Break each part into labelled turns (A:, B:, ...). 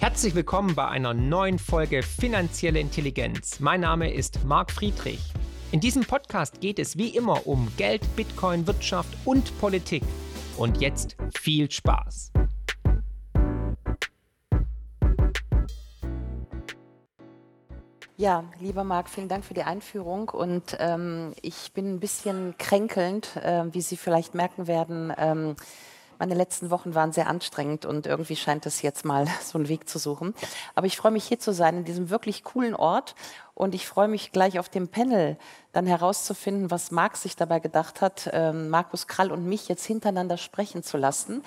A: Herzlich willkommen bei einer neuen Folge Finanzielle Intelligenz. Mein Name ist Marc Friedrich. In diesem Podcast geht es wie immer um Geld, Bitcoin, Wirtschaft und Politik. Und jetzt viel Spaß.
B: Ja, lieber Marc, vielen Dank für die Einführung. Und ähm, ich bin ein bisschen kränkelnd, äh, wie Sie vielleicht merken werden. Ähm, meine letzten Wochen waren sehr anstrengend und irgendwie scheint es jetzt mal so einen Weg zu suchen. Aber ich freue mich hier zu sein, in diesem wirklich coolen Ort. Und ich freue mich gleich auf dem Panel dann herauszufinden, was Marc sich dabei gedacht hat, ähm, Markus Krall und mich jetzt hintereinander sprechen zu lassen.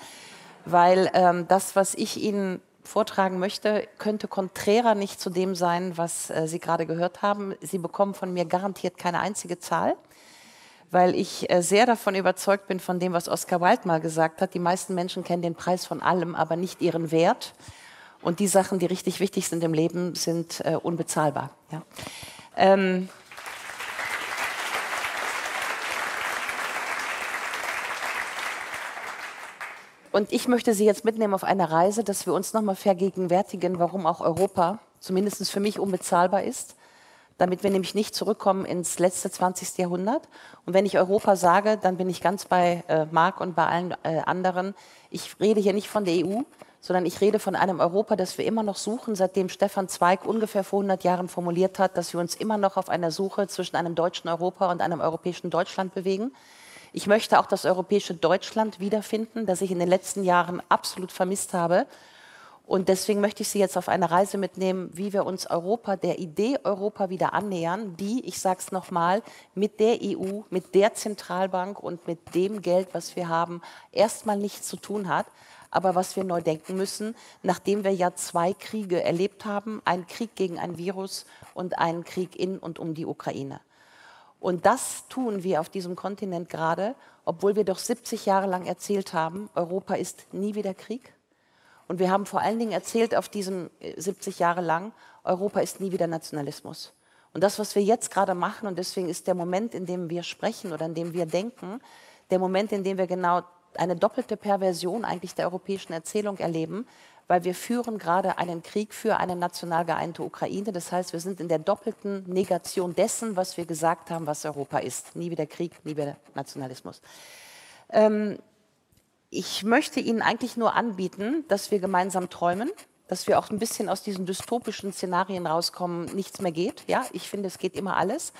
B: Weil ähm, das, was ich Ihnen vortragen möchte, könnte konträrer nicht zu dem sein, was äh, Sie gerade gehört haben. Sie bekommen von mir garantiert keine einzige Zahl weil ich äh, sehr davon überzeugt bin, von dem, was Oscar Wilde mal gesagt hat. Die meisten Menschen kennen den Preis von allem, aber nicht ihren Wert. Und die Sachen, die richtig wichtig sind im Leben, sind äh, unbezahlbar. Ja. Ähm Und ich möchte Sie jetzt mitnehmen auf eine Reise, dass wir uns nochmal vergegenwärtigen, warum auch Europa zumindest für mich unbezahlbar ist damit wir nämlich nicht zurückkommen ins letzte 20. Jahrhundert. Und wenn ich Europa sage, dann bin ich ganz bei äh, Marc und bei allen äh, anderen. Ich rede hier nicht von der EU, sondern ich rede von einem Europa, das wir immer noch suchen, seitdem Stefan Zweig ungefähr vor 100 Jahren formuliert hat, dass wir uns immer noch auf einer Suche zwischen einem deutschen Europa und einem europäischen Deutschland bewegen. Ich möchte auch das europäische Deutschland wiederfinden, das ich in den letzten Jahren absolut vermisst habe und deswegen möchte ich Sie jetzt auf eine Reise mitnehmen, wie wir uns Europa, der Idee Europa wieder annähern, die, ich sage es nochmal, mit der EU, mit der Zentralbank und mit dem Geld, was wir haben, erstmal nichts zu tun hat, aber was wir neu denken müssen, nachdem wir ja zwei Kriege erlebt haben, einen Krieg gegen ein Virus und einen Krieg in und um die Ukraine. Und das tun wir auf diesem Kontinent gerade, obwohl wir doch 70 Jahre lang erzählt haben, Europa ist nie wieder Krieg und wir haben vor allen Dingen erzählt auf diesen 70 äh, Jahre lang, Europa ist nie wieder Nationalismus. Und das, was wir jetzt gerade machen, und deswegen ist der Moment, in dem wir sprechen oder in dem wir denken, der Moment, in dem wir genau eine doppelte Perversion eigentlich der europäischen Erzählung erleben, weil wir führen gerade einen Krieg für eine national geeinte Ukraine. Das heißt, wir sind in der doppelten Negation dessen, was wir gesagt haben, was Europa ist. Nie wieder Krieg, nie wieder Nationalismus. Ähm, ich möchte Ihnen eigentlich nur anbieten, dass wir gemeinsam träumen, dass wir auch ein bisschen aus diesen dystopischen Szenarien rauskommen, nichts mehr geht. Ja, ich finde, es geht immer alles.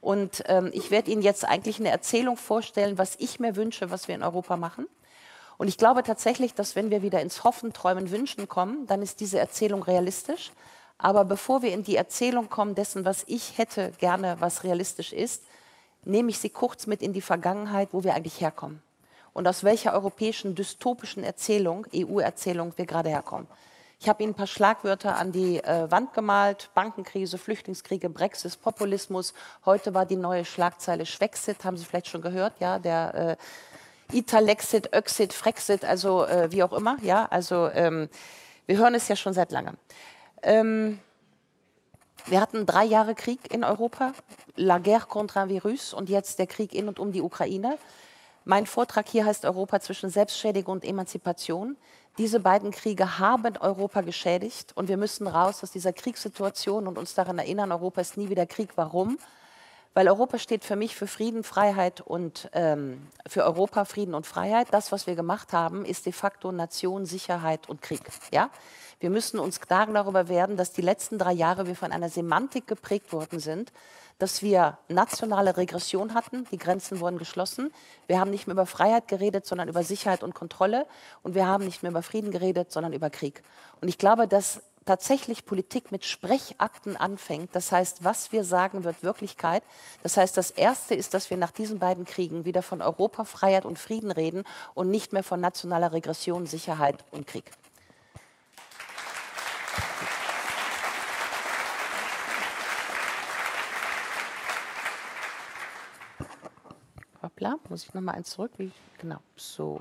B: Und ähm, ich werde Ihnen jetzt eigentlich eine Erzählung vorstellen, was ich mir wünsche, was wir in Europa machen. Und ich glaube tatsächlich, dass wenn wir wieder ins Hoffen, Träumen, Wünschen kommen, dann ist diese Erzählung realistisch. Aber bevor wir in die Erzählung kommen dessen, was ich hätte gerne, was realistisch ist, nehme ich Sie kurz mit in die Vergangenheit, wo wir eigentlich herkommen und aus welcher europäischen dystopischen Erzählung, EU-Erzählung wir gerade herkommen. Ich habe Ihnen ein paar Schlagwörter an die äh, Wand gemalt. Bankenkrise, Flüchtlingskriege, Brexit, Populismus. Heute war die neue Schlagzeile Schwexit, haben Sie vielleicht schon gehört, ja, der äh, Italexit, Öxit, Frexit, also äh, wie auch immer, ja, also ähm, wir hören es ja schon seit langem. Ähm, wir hatten drei Jahre Krieg in Europa, la guerre contre un virus und jetzt der Krieg in und um die Ukraine. Mein Vortrag hier heißt Europa zwischen Selbstschädigung und Emanzipation. Diese beiden Kriege haben Europa geschädigt und wir müssen raus aus dieser Kriegssituation und uns daran erinnern, Europa ist nie wieder Krieg. Warum? Weil Europa steht für mich für Frieden, Freiheit und ähm, für Europa Frieden und Freiheit. Das, was wir gemacht haben, ist de facto Nation, Sicherheit und Krieg. Ja? Wir müssen uns klar darüber werden, dass die letzten drei Jahre wir von einer Semantik geprägt worden sind, dass wir nationale Regression hatten, die Grenzen wurden geschlossen. Wir haben nicht mehr über Freiheit geredet, sondern über Sicherheit und Kontrolle. Und wir haben nicht mehr über Frieden geredet, sondern über Krieg. Und ich glaube, dass tatsächlich Politik mit Sprechakten anfängt. Das heißt, was wir sagen, wird Wirklichkeit. Das heißt, das Erste ist, dass wir nach diesen beiden Kriegen wieder von Europa, Freiheit und Frieden reden und nicht mehr von nationaler Regression, Sicherheit und Krieg. Hoppla, muss ich noch mal eins zurück? Wie? Genau, so.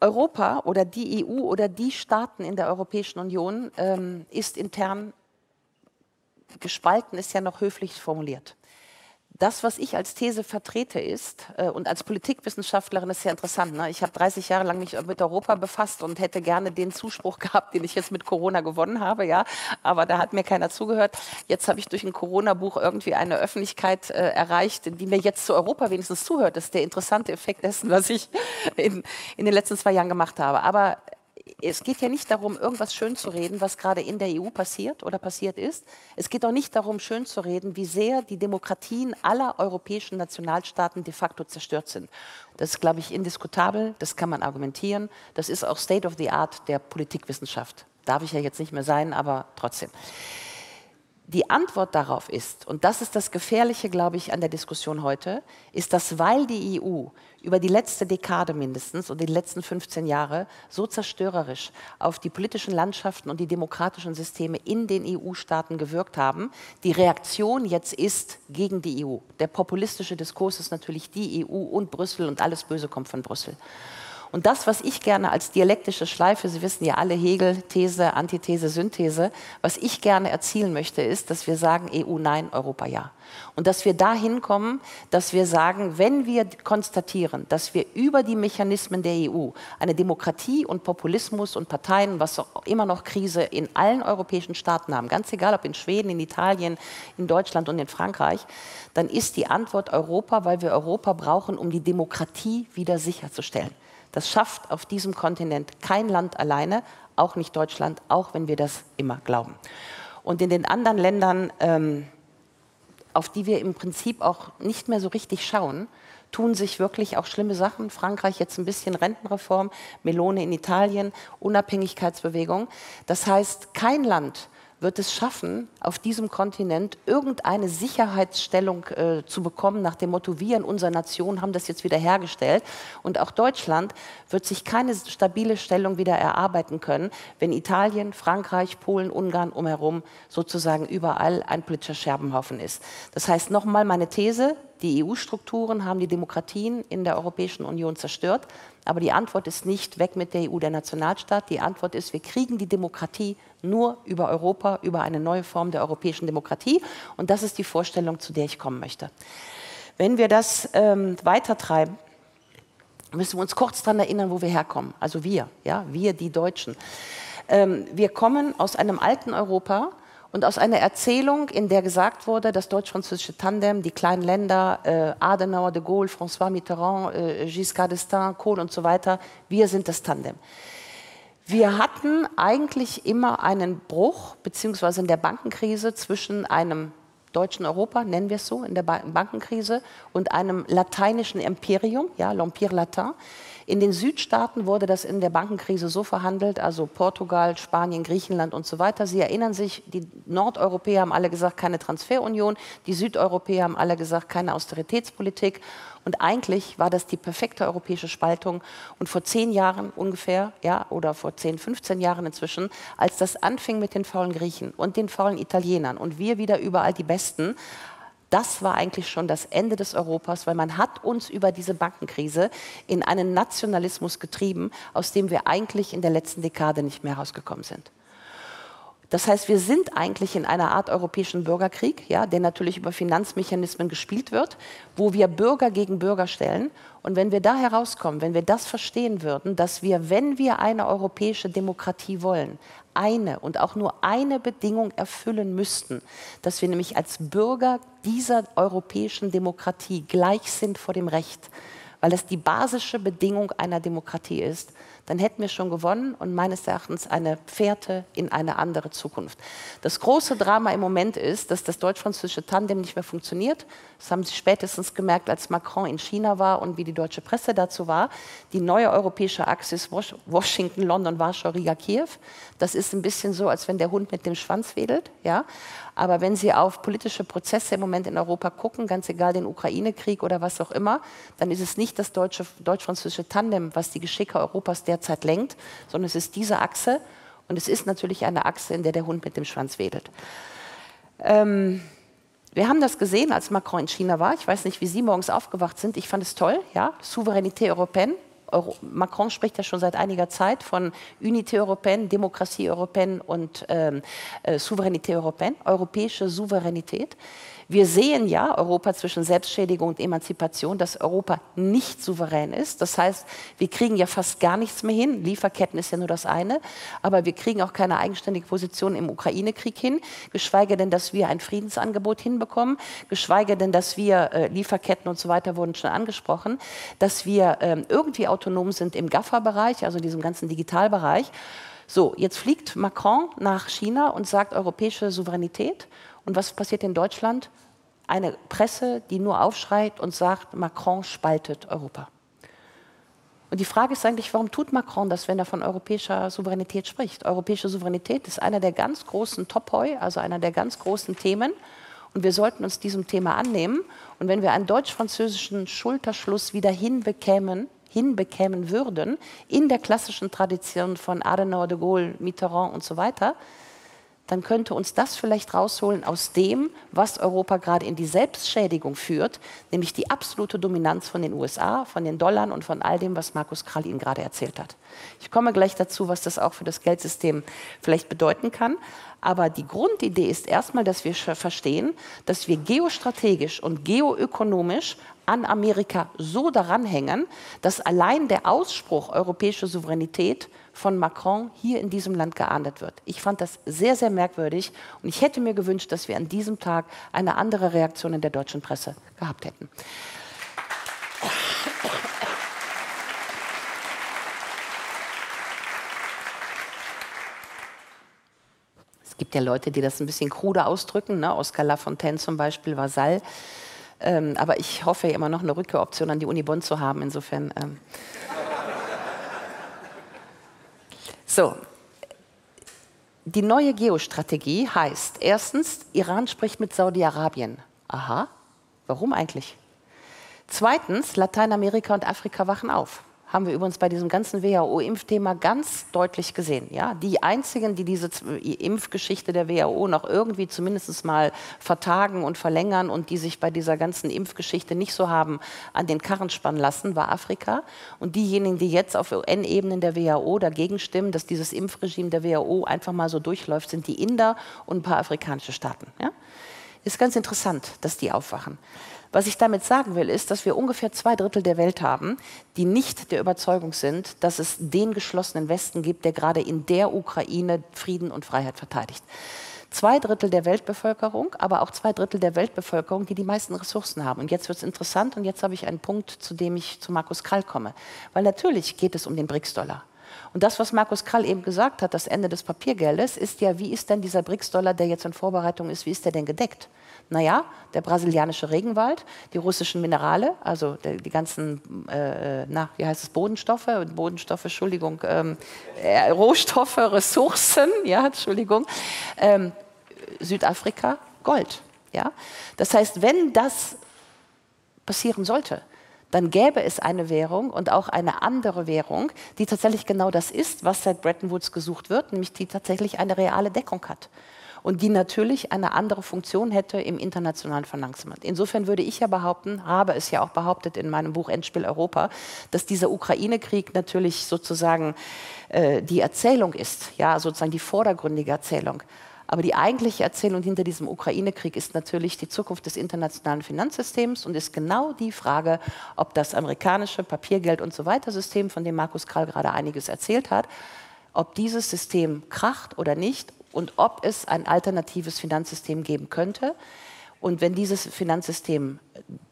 B: Europa oder die EU oder die Staaten in der Europäischen Union ähm, ist intern gespalten, ist ja noch höflich formuliert. Das, was ich als These vertrete, ist, äh, und als Politikwissenschaftlerin ist sehr interessant, ne? ich habe 30 Jahre lang mich mit Europa befasst und hätte gerne den Zuspruch gehabt, den ich jetzt mit Corona gewonnen habe, ja, aber da hat mir keiner zugehört. Jetzt habe ich durch ein Corona-Buch irgendwie eine Öffentlichkeit äh, erreicht, die mir jetzt zu Europa wenigstens zuhört. Das ist der interessante Effekt dessen, was ich in, in den letzten zwei Jahren gemacht habe. Aber es geht ja nicht darum, irgendwas schön zu reden, was gerade in der EU passiert oder passiert ist. Es geht auch nicht darum, schön zu reden, wie sehr die Demokratien aller europäischen Nationalstaaten de facto zerstört sind. Das ist, glaube ich, indiskutabel, das kann man argumentieren. Das ist auch State of the Art der Politikwissenschaft. Darf ich ja jetzt nicht mehr sein, aber trotzdem. Die Antwort darauf ist, und das ist das Gefährliche, glaube ich, an der Diskussion heute, ist, dass weil die EU über die letzte Dekade mindestens und die letzten 15 Jahre so zerstörerisch auf die politischen Landschaften und die demokratischen Systeme in den EU-Staaten gewirkt haben, die Reaktion jetzt ist gegen die EU. Der populistische Diskurs ist natürlich die EU und Brüssel und alles Böse kommt von Brüssel. Und das, was ich gerne als dialektische Schleife, Sie wissen ja alle Hegel, These, Antithese, Synthese, was ich gerne erzielen möchte, ist, dass wir sagen, EU nein, Europa ja. Und dass wir dahin kommen, dass wir sagen, wenn wir konstatieren, dass wir über die Mechanismen der EU eine Demokratie und Populismus und Parteien, was immer noch Krise in allen europäischen Staaten haben, ganz egal ob in Schweden, in Italien, in Deutschland und in Frankreich, dann ist die Antwort Europa, weil wir Europa brauchen, um die Demokratie wieder sicherzustellen. Das schafft auf diesem Kontinent kein Land alleine, auch nicht Deutschland, auch wenn wir das immer glauben. Und in den anderen Ländern, ähm, auf die wir im Prinzip auch nicht mehr so richtig schauen, tun sich wirklich auch schlimme Sachen. Frankreich jetzt ein bisschen Rentenreform, Melone in Italien, Unabhängigkeitsbewegung. Das heißt, kein Land wird es schaffen, auf diesem Kontinent irgendeine Sicherheitsstellung äh, zu bekommen, nach dem Motto, wir in unserer Nation haben das jetzt wieder hergestellt. Und auch Deutschland wird sich keine stabile Stellung wieder erarbeiten können, wenn Italien, Frankreich, Polen, Ungarn umherum sozusagen überall ein politischer Scherbenhaufen ist. Das heißt nochmal meine These, die EU-Strukturen haben die Demokratien in der Europäischen Union zerstört. Aber die Antwort ist nicht weg mit der EU, der Nationalstaat. Die Antwort ist, wir kriegen die Demokratie nur über Europa, über eine neue Form der europäischen Demokratie. Und das ist die Vorstellung, zu der ich kommen möchte. Wenn wir das ähm, weitertreiben, müssen wir uns kurz daran erinnern, wo wir herkommen. Also wir, ja, wir die Deutschen. Ähm, wir kommen aus einem alten Europa, und aus einer Erzählung, in der gesagt wurde, das deutsch-französische Tandem, die kleinen Länder, äh, Adenauer, de Gaulle, François Mitterrand, äh, Giscard d'Estaing, Kohl und so weiter, wir sind das Tandem. Wir hatten eigentlich immer einen Bruch, beziehungsweise in der Bankenkrise zwischen einem deutschen Europa, nennen wir es so, in der Bankenkrise, und einem lateinischen Imperium, ja, l'Empire Latin. In den Südstaaten wurde das in der Bankenkrise so verhandelt, also Portugal, Spanien, Griechenland und so weiter. Sie erinnern sich, die Nordeuropäer haben alle gesagt, keine Transferunion, die Südeuropäer haben alle gesagt, keine Austeritätspolitik. Und eigentlich war das die perfekte europäische Spaltung. Und vor zehn Jahren ungefähr, ja, oder vor zehn, 15 Jahren inzwischen, als das anfing mit den faulen Griechen und den faulen Italienern und wir wieder überall die Besten, das war eigentlich schon das Ende des Europas, weil man hat uns über diese Bankenkrise in einen Nationalismus getrieben, aus dem wir eigentlich in der letzten Dekade nicht mehr rausgekommen sind. Das heißt, wir sind eigentlich in einer Art europäischen Bürgerkrieg, ja, der natürlich über Finanzmechanismen gespielt wird, wo wir Bürger gegen Bürger stellen. Und wenn wir da herauskommen, wenn wir das verstehen würden, dass wir, wenn wir eine europäische Demokratie wollen, eine und auch nur eine Bedingung erfüllen müssten, dass wir nämlich als Bürger dieser europäischen Demokratie gleich sind vor dem Recht, weil es die basische Bedingung einer Demokratie ist, dann hätten wir schon gewonnen und meines Erachtens eine Fährte in eine andere Zukunft. Das große Drama im Moment ist, dass das deutsch-französische Tandem nicht mehr funktioniert. Das haben Sie spätestens gemerkt, als Macron in China war und wie die deutsche Presse dazu war. Die neue europäische Achse ist Washington, London, Warschau, Riga, Kiew. Das ist ein bisschen so, als wenn der Hund mit dem Schwanz wedelt. Ja? Aber wenn Sie auf politische Prozesse im Moment in Europa gucken, ganz egal den Ukraine-Krieg oder was auch immer, dann ist es nicht das deutsch-französische Tandem, was die Geschicke Europas derzeit lenkt, sondern es ist diese Achse. Und es ist natürlich eine Achse, in der der Hund mit dem Schwanz wedelt. Ähm, wir haben das gesehen, als Macron in China war. Ich weiß nicht, wie Sie morgens aufgewacht sind. Ich fand es toll, ja, Souveränität Europäenne. Euro Macron spricht ja schon seit einiger Zeit von Unité Européenne, Demokratie Européenne und ähm, äh, Souveränität Européenne, europäische Souveränität. Wir sehen ja Europa zwischen Selbstschädigung und Emanzipation, dass Europa nicht souverän ist. Das heißt, wir kriegen ja fast gar nichts mehr hin. Lieferketten ist ja nur das eine. Aber wir kriegen auch keine eigenständige Position im Ukraine-Krieg hin. Geschweige denn, dass wir ein Friedensangebot hinbekommen. Geschweige denn, dass wir äh, Lieferketten und so weiter wurden schon angesprochen. Dass wir äh, irgendwie autonom sind im GAFA-Bereich, also in diesem ganzen Digitalbereich. So, jetzt fliegt Macron nach China und sagt europäische Souveränität. Und was passiert in Deutschland? Eine Presse, die nur aufschreit und sagt, Macron spaltet Europa. Und die Frage ist eigentlich, warum tut Macron das, wenn er von europäischer Souveränität spricht? Europäische Souveränität ist einer der ganz großen Topoi, also einer der ganz großen Themen. Und wir sollten uns diesem Thema annehmen. Und wenn wir einen deutsch-französischen Schulterschluss wieder hinbekämen, hinbekämen würden, in der klassischen Tradition von Adenauer, de Gaulle, Mitterrand und so weiter, dann könnte uns das vielleicht rausholen aus dem, was Europa gerade in die Selbstschädigung führt, nämlich die absolute Dominanz von den USA, von den Dollar und von all dem, was Markus Krall Ihnen gerade erzählt hat. Ich komme gleich dazu, was das auch für das Geldsystem vielleicht bedeuten kann. Aber die Grundidee ist erstmal, dass wir verstehen, dass wir geostrategisch und geoökonomisch an Amerika so daran hängen, dass allein der Ausspruch europäische Souveränität von Macron hier in diesem Land geahndet wird. Ich fand das sehr, sehr merkwürdig und ich hätte mir gewünscht, dass wir an diesem Tag eine andere Reaktion in der deutschen Presse gehabt hätten. Es gibt ja Leute, die das ein bisschen krude ausdrücken. Ne? Oscar Lafontaine zum Beispiel, Vasall. Ähm, aber ich hoffe immer noch eine Rückkehroption an die Uni Bonn zu haben. Insofern. Ähm. So. Die neue Geostrategie heißt erstens, Iran spricht mit Saudi-Arabien. Aha, warum eigentlich? Zweitens, Lateinamerika und Afrika wachen auf haben wir übrigens bei diesem ganzen WHO-Impfthema ganz deutlich gesehen. Ja? Die einzigen, die diese Impfgeschichte der WHO noch irgendwie zumindest mal vertagen und verlängern und die sich bei dieser ganzen Impfgeschichte nicht so haben an den Karren spannen lassen, war Afrika. Und diejenigen, die jetzt auf UN-Ebenen der WHO dagegen stimmen, dass dieses Impfregime der WHO einfach mal so durchläuft, sind die Inder und ein paar afrikanische Staaten. Ja? Ist ganz interessant, dass die aufwachen. Was ich damit sagen will, ist, dass wir ungefähr zwei Drittel der Welt haben, die nicht der Überzeugung sind, dass es den geschlossenen Westen gibt, der gerade in der Ukraine Frieden und Freiheit verteidigt. Zwei Drittel der Weltbevölkerung, aber auch zwei Drittel der Weltbevölkerung, die die meisten Ressourcen haben. Und jetzt wird es interessant und jetzt habe ich einen Punkt, zu dem ich zu Markus Krall komme. Weil natürlich geht es um den BRICS-Dollar. Und das, was Markus Krall eben gesagt hat, das Ende des Papiergeldes, ist ja, wie ist denn dieser BRICS-Dollar, der jetzt in Vorbereitung ist, wie ist der denn gedeckt? Naja, der brasilianische Regenwald, die russischen Minerale, also die, ganzen, äh, na, wie heißt es, Bodenstoffe, Bodenstoffe, Entschuldigung, ähm, äh, Rohstoffe, Ressourcen, ja, Entschuldigung, ähm, Südafrika, Gold. Ja? Das heißt, wenn das passieren sollte, dann gäbe es eine Währung und auch eine andere Währung, die tatsächlich genau das ist, was seit Bretton Woods gesucht wird, nämlich die tatsächlich eine reale Deckung hat und die natürlich eine andere Funktion hätte im internationalen Finanzmarkt. Insofern würde ich ja behaupten, habe es ja auch behauptet in meinem Buch Endspiel Europa, dass dieser Ukraine-Krieg natürlich sozusagen äh, die Erzählung ist, ja, sozusagen die vordergründige Erzählung. Aber die eigentliche Erzählung hinter diesem Ukraine-Krieg ist natürlich die Zukunft des internationalen Finanzsystems und ist genau die Frage, ob das amerikanische Papiergeld und so weiter System, von dem Markus Krall gerade einiges erzählt hat, ob dieses System kracht oder nicht und ob es ein alternatives Finanzsystem geben könnte. Und wenn dieses Finanzsystem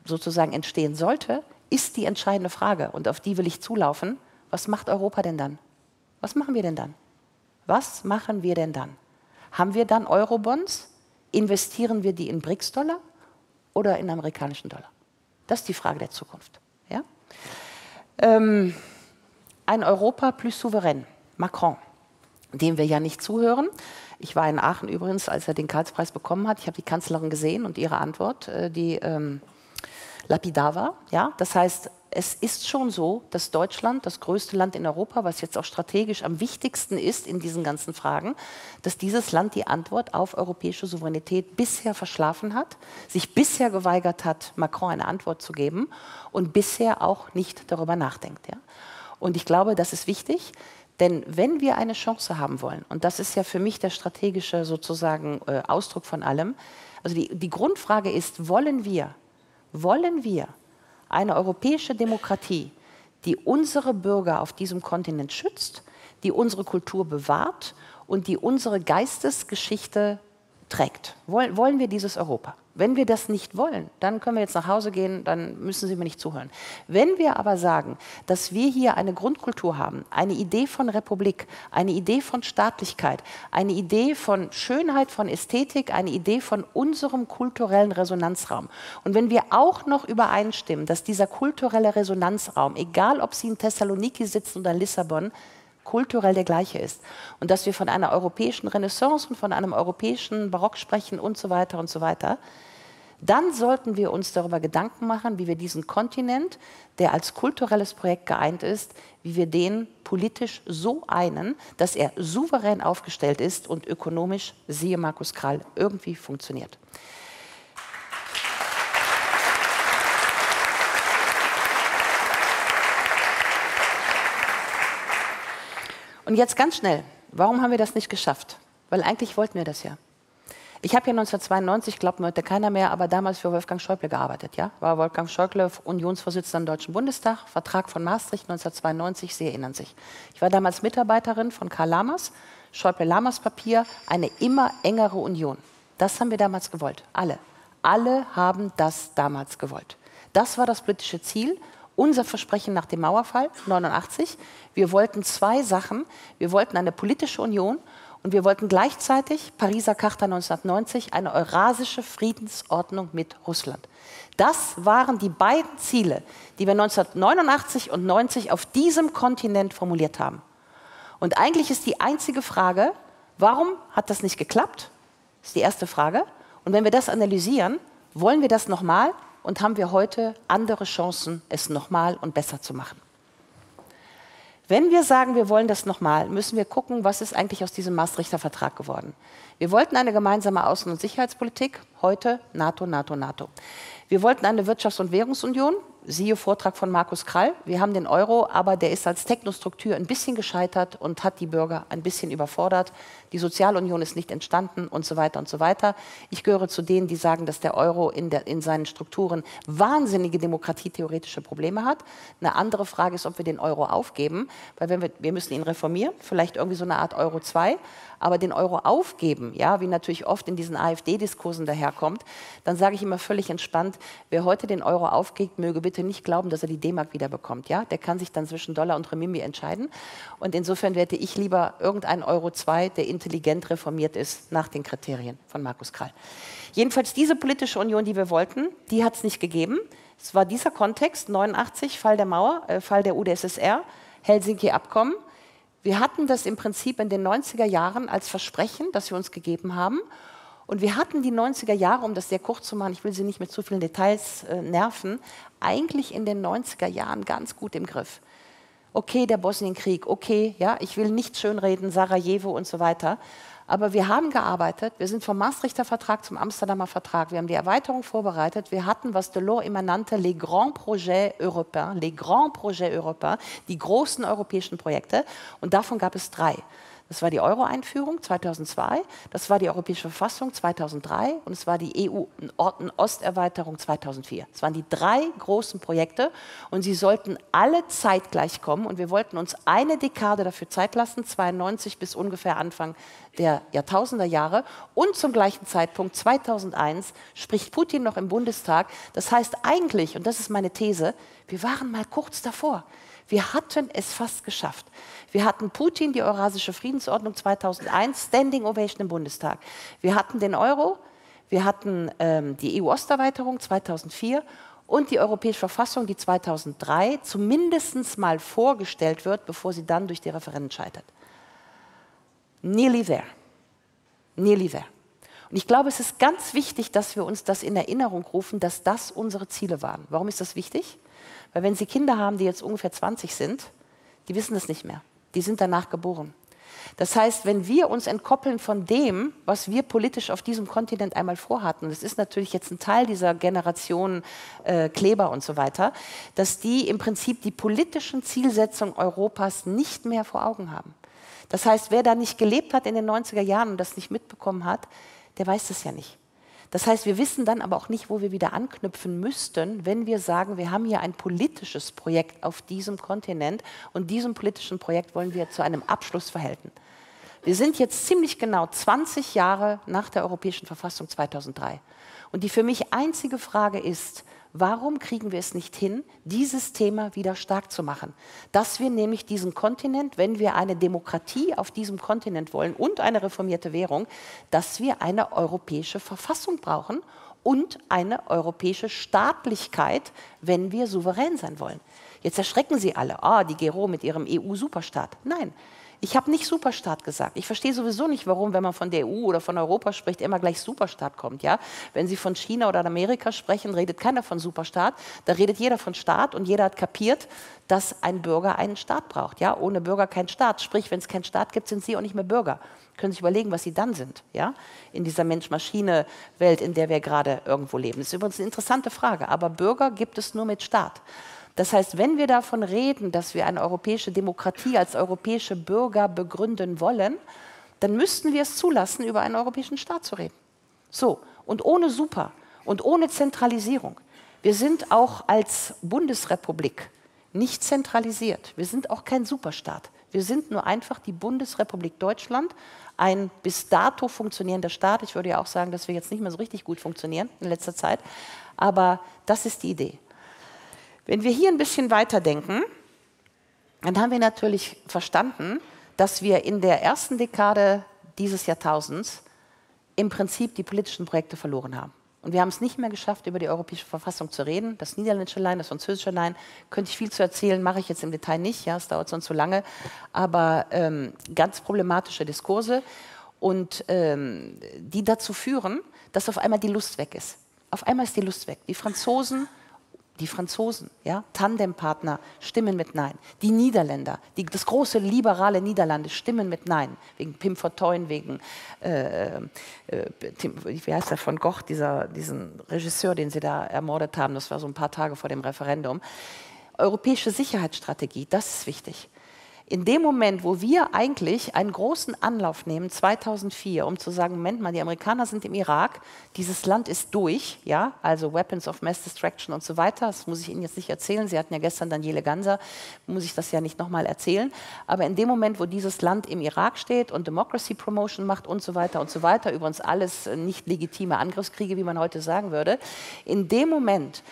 B: sozusagen entstehen sollte, ist die entscheidende Frage, und auf die will ich zulaufen, was macht Europa denn dann? Was machen wir denn dann? Was machen wir denn dann? Haben wir dann Eurobonds? Investieren wir die in BRICS-Dollar oder in amerikanischen Dollar? Das ist die Frage der Zukunft. Ja? Ähm, ein Europa plus souverän, Macron, dem wir ja nicht zuhören, ich war in Aachen übrigens, als er den Karlspreis bekommen hat. Ich habe die Kanzlerin gesehen und ihre Antwort, äh, die ähm, lapidar war. Ja? Das heißt, es ist schon so, dass Deutschland, das größte Land in Europa, was jetzt auch strategisch am wichtigsten ist in diesen ganzen Fragen, dass dieses Land die Antwort auf europäische Souveränität bisher verschlafen hat, sich bisher geweigert hat, Macron eine Antwort zu geben und bisher auch nicht darüber nachdenkt. Ja? Und ich glaube, das ist wichtig. Denn wenn wir eine Chance haben wollen, und das ist ja für mich der strategische sozusagen äh, Ausdruck von allem, also die, die Grundfrage ist, wollen wir, wollen wir eine europäische Demokratie, die unsere Bürger auf diesem Kontinent schützt, die unsere Kultur bewahrt und die unsere Geistesgeschichte trägt? Wollen, wir dieses Europa? Wenn wir das nicht wollen, dann können wir jetzt nach Hause gehen, dann müssen Sie mir nicht zuhören. Wenn wir aber sagen, dass wir hier eine Grundkultur haben, eine Idee von Republik, eine Idee von Staatlichkeit, eine Idee von Schönheit, von Ästhetik, eine Idee von unserem kulturellen Resonanzraum. Und wenn wir auch noch übereinstimmen, dass dieser kulturelle Resonanzraum, egal ob Sie in Thessaloniki sitzen oder in Lissabon, kulturell der gleiche ist. Und dass wir von einer europäischen Renaissance und von einem europäischen Barock sprechen und so weiter und so weiter, dann sollten wir uns darüber Gedanken machen, wie wir diesen Kontinent, der als kulturelles Projekt geeint ist, wie wir den politisch so einen, dass er souverän aufgestellt ist und ökonomisch, siehe Markus Krall, irgendwie funktioniert. Und jetzt ganz schnell, warum haben wir das nicht geschafft? Weil eigentlich wollten wir das ja. Ich habe ja 1992, glaubt mir heute keiner mehr, aber damals für Wolfgang Schäuble gearbeitet. Ja? War Wolfgang Schäuble Unionsvorsitzender im Deutschen Bundestag, Vertrag von Maastricht 1992, Sie erinnern sich. Ich war damals Mitarbeiterin von Karl Lammers, Schäuble-Lammers Papier, eine immer engere Union. Das haben wir damals gewollt, alle. Alle haben das damals gewollt. Das war das politische Ziel unser Versprechen nach dem Mauerfall 89. Wir wollten zwei Sachen. Wir wollten eine politische Union und wir wollten gleichzeitig, Pariser Charta 1990, eine eurasische Friedensordnung mit Russland. Das waren die beiden Ziele, die wir 1989 und 90 auf diesem Kontinent formuliert haben. Und eigentlich ist die einzige Frage, warum hat das nicht geklappt? Das ist die erste Frage. Und wenn wir das analysieren, wollen wir das nochmal? Und haben wir heute andere Chancen, es nochmal und besser zu machen. Wenn wir sagen, wir wollen das nochmal, müssen wir gucken, was ist eigentlich aus diesem Maastrichter Vertrag geworden. Wir wollten eine gemeinsame Außen- und Sicherheitspolitik, heute NATO, NATO, NATO. Wir wollten eine Wirtschafts- und Währungsunion, siehe Vortrag von Markus Krall. Wir haben den Euro, aber der ist als Technostruktur ein bisschen gescheitert und hat die Bürger ein bisschen überfordert. Die Sozialunion ist nicht entstanden und so weiter und so weiter. Ich gehöre zu denen, die sagen, dass der Euro in, der, in seinen Strukturen wahnsinnige demokratietheoretische Probleme hat. Eine andere Frage ist, ob wir den Euro aufgeben, weil wenn wir, wir müssen ihn reformieren, vielleicht irgendwie so eine Art Euro 2, aber den Euro aufgeben, ja, wie natürlich oft in diesen AfD-Diskursen daherkommt, dann sage ich immer völlig entspannt, wer heute den Euro aufgibt, möge bitte nicht glauben, dass er die D-Mark wieder bekommt. Ja? Der kann sich dann zwischen Dollar und Remimbi entscheiden. Und insofern werde ich lieber irgendeinen Euro 2, der intelligent reformiert ist, nach den Kriterien von Markus Krall. Jedenfalls diese politische Union, die wir wollten, die hat es nicht gegeben. Es war dieser Kontext, 89, Fall der Mauer, äh, Fall der UdSSR, Helsinki-Abkommen. Wir hatten das im Prinzip in den 90er Jahren als Versprechen, das wir uns gegeben haben. Und wir hatten die 90er Jahre, um das sehr kurz zu machen, ich will Sie nicht mit zu vielen Details äh, nerven, eigentlich in den 90er Jahren ganz gut im Griff. Okay, der Bosnienkrieg, okay, ja, ich will nicht schönreden, Sarajevo und so weiter. Aber wir haben gearbeitet, wir sind vom Maastrichter Vertrag zum Amsterdamer Vertrag, wir haben die Erweiterung vorbereitet, wir hatten, was Delors immer nannte, les grands projets européens, les grands projets européens, die großen europäischen Projekte. Und davon gab es drei. Das war die Euro-Einführung 2002, das war die Europäische Verfassung 2003 und es war die EU-Osterweiterung 2004. Es waren die drei großen Projekte und sie sollten alle zeitgleich kommen und wir wollten uns eine Dekade dafür Zeit lassen, 92 bis ungefähr Anfang der Jahrtausender Jahre und zum gleichen Zeitpunkt 2001 spricht Putin noch im Bundestag. Das heißt eigentlich, und das ist meine These, wir waren mal kurz davor. Wir hatten es fast geschafft. Wir hatten Putin, die Eurasische Friedensordnung 2001, Standing Ovation im Bundestag. Wir hatten den Euro, wir hatten ähm, die EU-Osterweiterung 2004 und die Europäische Verfassung, die 2003 zumindest mal vorgestellt wird, bevor sie dann durch die Referenden scheitert. Nearly there. Nearly there. Und ich glaube, es ist ganz wichtig, dass wir uns das in Erinnerung rufen, dass das unsere Ziele waren. Warum ist das wichtig? Weil wenn Sie Kinder haben, die jetzt ungefähr 20 sind, die wissen das nicht mehr. Die sind danach geboren. Das heißt, wenn wir uns entkoppeln von dem, was wir politisch auf diesem Kontinent einmal vorhatten, das ist natürlich jetzt ein Teil dieser Generation äh, Kleber und so weiter, dass die im Prinzip die politischen Zielsetzungen Europas nicht mehr vor Augen haben. Das heißt, wer da nicht gelebt hat in den 90er Jahren und das nicht mitbekommen hat, der weiß das ja nicht. Das heißt, wir wissen dann aber auch nicht, wo wir wieder anknüpfen müssten, wenn wir sagen, wir haben hier ein politisches Projekt auf diesem Kontinent und diesem politischen Projekt wollen wir zu einem Abschluss verhelfen. Wir sind jetzt ziemlich genau 20 Jahre nach der Europäischen Verfassung 2003. Und die für mich einzige Frage ist, warum kriegen wir es nicht hin, dieses Thema wieder stark zu machen? Dass wir nämlich diesen Kontinent, wenn wir eine Demokratie auf diesem Kontinent wollen und eine reformierte Währung, dass wir eine europäische Verfassung brauchen und eine europäische Staatlichkeit, wenn wir souverän sein wollen. Jetzt erschrecken Sie alle, ah, die Gero mit ihrem EU-Superstaat. Nein, ich habe nicht Superstaat gesagt. Ich verstehe sowieso nicht, warum, wenn man von der EU oder von Europa spricht, immer gleich Superstaat kommt. Ja? Wenn Sie von China oder Amerika sprechen, redet keiner von Superstaat. Da redet jeder von Staat und jeder hat kapiert, dass ein Bürger einen Staat braucht. Ja? Ohne Bürger kein Staat. Sprich, wenn es keinen Staat gibt, sind Sie auch nicht mehr Bürger. Können Sie sich überlegen, was Sie dann sind. Ja? In dieser Mensch-Maschine-Welt, in der wir gerade irgendwo leben. Das ist übrigens eine interessante Frage. Aber Bürger gibt es nur mit Staat. Das heißt, wenn wir davon reden, dass wir eine europäische Demokratie als europäische Bürger begründen wollen, dann müssten wir es zulassen, über einen europäischen Staat zu reden. So, und ohne Super und ohne Zentralisierung. Wir sind auch als Bundesrepublik nicht zentralisiert. Wir sind auch kein Superstaat. Wir sind nur einfach die Bundesrepublik Deutschland, ein bis dato funktionierender Staat. Ich würde ja auch sagen, dass wir jetzt nicht mehr so richtig gut funktionieren in letzter Zeit. Aber das ist die Idee. Wenn wir hier ein bisschen weiterdenken, dann haben wir natürlich verstanden, dass wir in der ersten Dekade dieses Jahrtausends im Prinzip die politischen Projekte verloren haben. Und wir haben es nicht mehr geschafft, über die Europäische Verfassung zu reden. Das niederländische Lein, das französische Lein, könnte ich viel zu erzählen, mache ich jetzt im Detail nicht, ja, es dauert sonst zu lange. Aber ähm, ganz problematische Diskurse und ähm, die dazu führen, dass auf einmal die Lust weg ist. Auf einmal ist die Lust weg. Die Franzosen die Franzosen, ja, Tandempartner stimmen mit Nein. Die Niederländer, die, das große liberale Niederlande stimmen mit Nein. Wegen Pim Fortuyn, wegen, äh, äh, wie heißt der, von Gogh, dieser, diesen Regisseur, den sie da ermordet haben. Das war so ein paar Tage vor dem Referendum. Europäische Sicherheitsstrategie, das ist wichtig in dem Moment, wo wir eigentlich einen großen Anlauf nehmen, 2004, um zu sagen, Moment mal, die Amerikaner sind im Irak, dieses Land ist durch, ja, also Weapons of Mass Destruction und so weiter, das muss ich Ihnen jetzt nicht erzählen, Sie hatten ja gestern Daniele Ganser, muss ich das ja nicht nochmal erzählen, aber in dem Moment, wo dieses Land im Irak steht und Democracy Promotion macht und so weiter und so weiter, übrigens alles nicht legitime Angriffskriege, wie man heute sagen würde, in dem Moment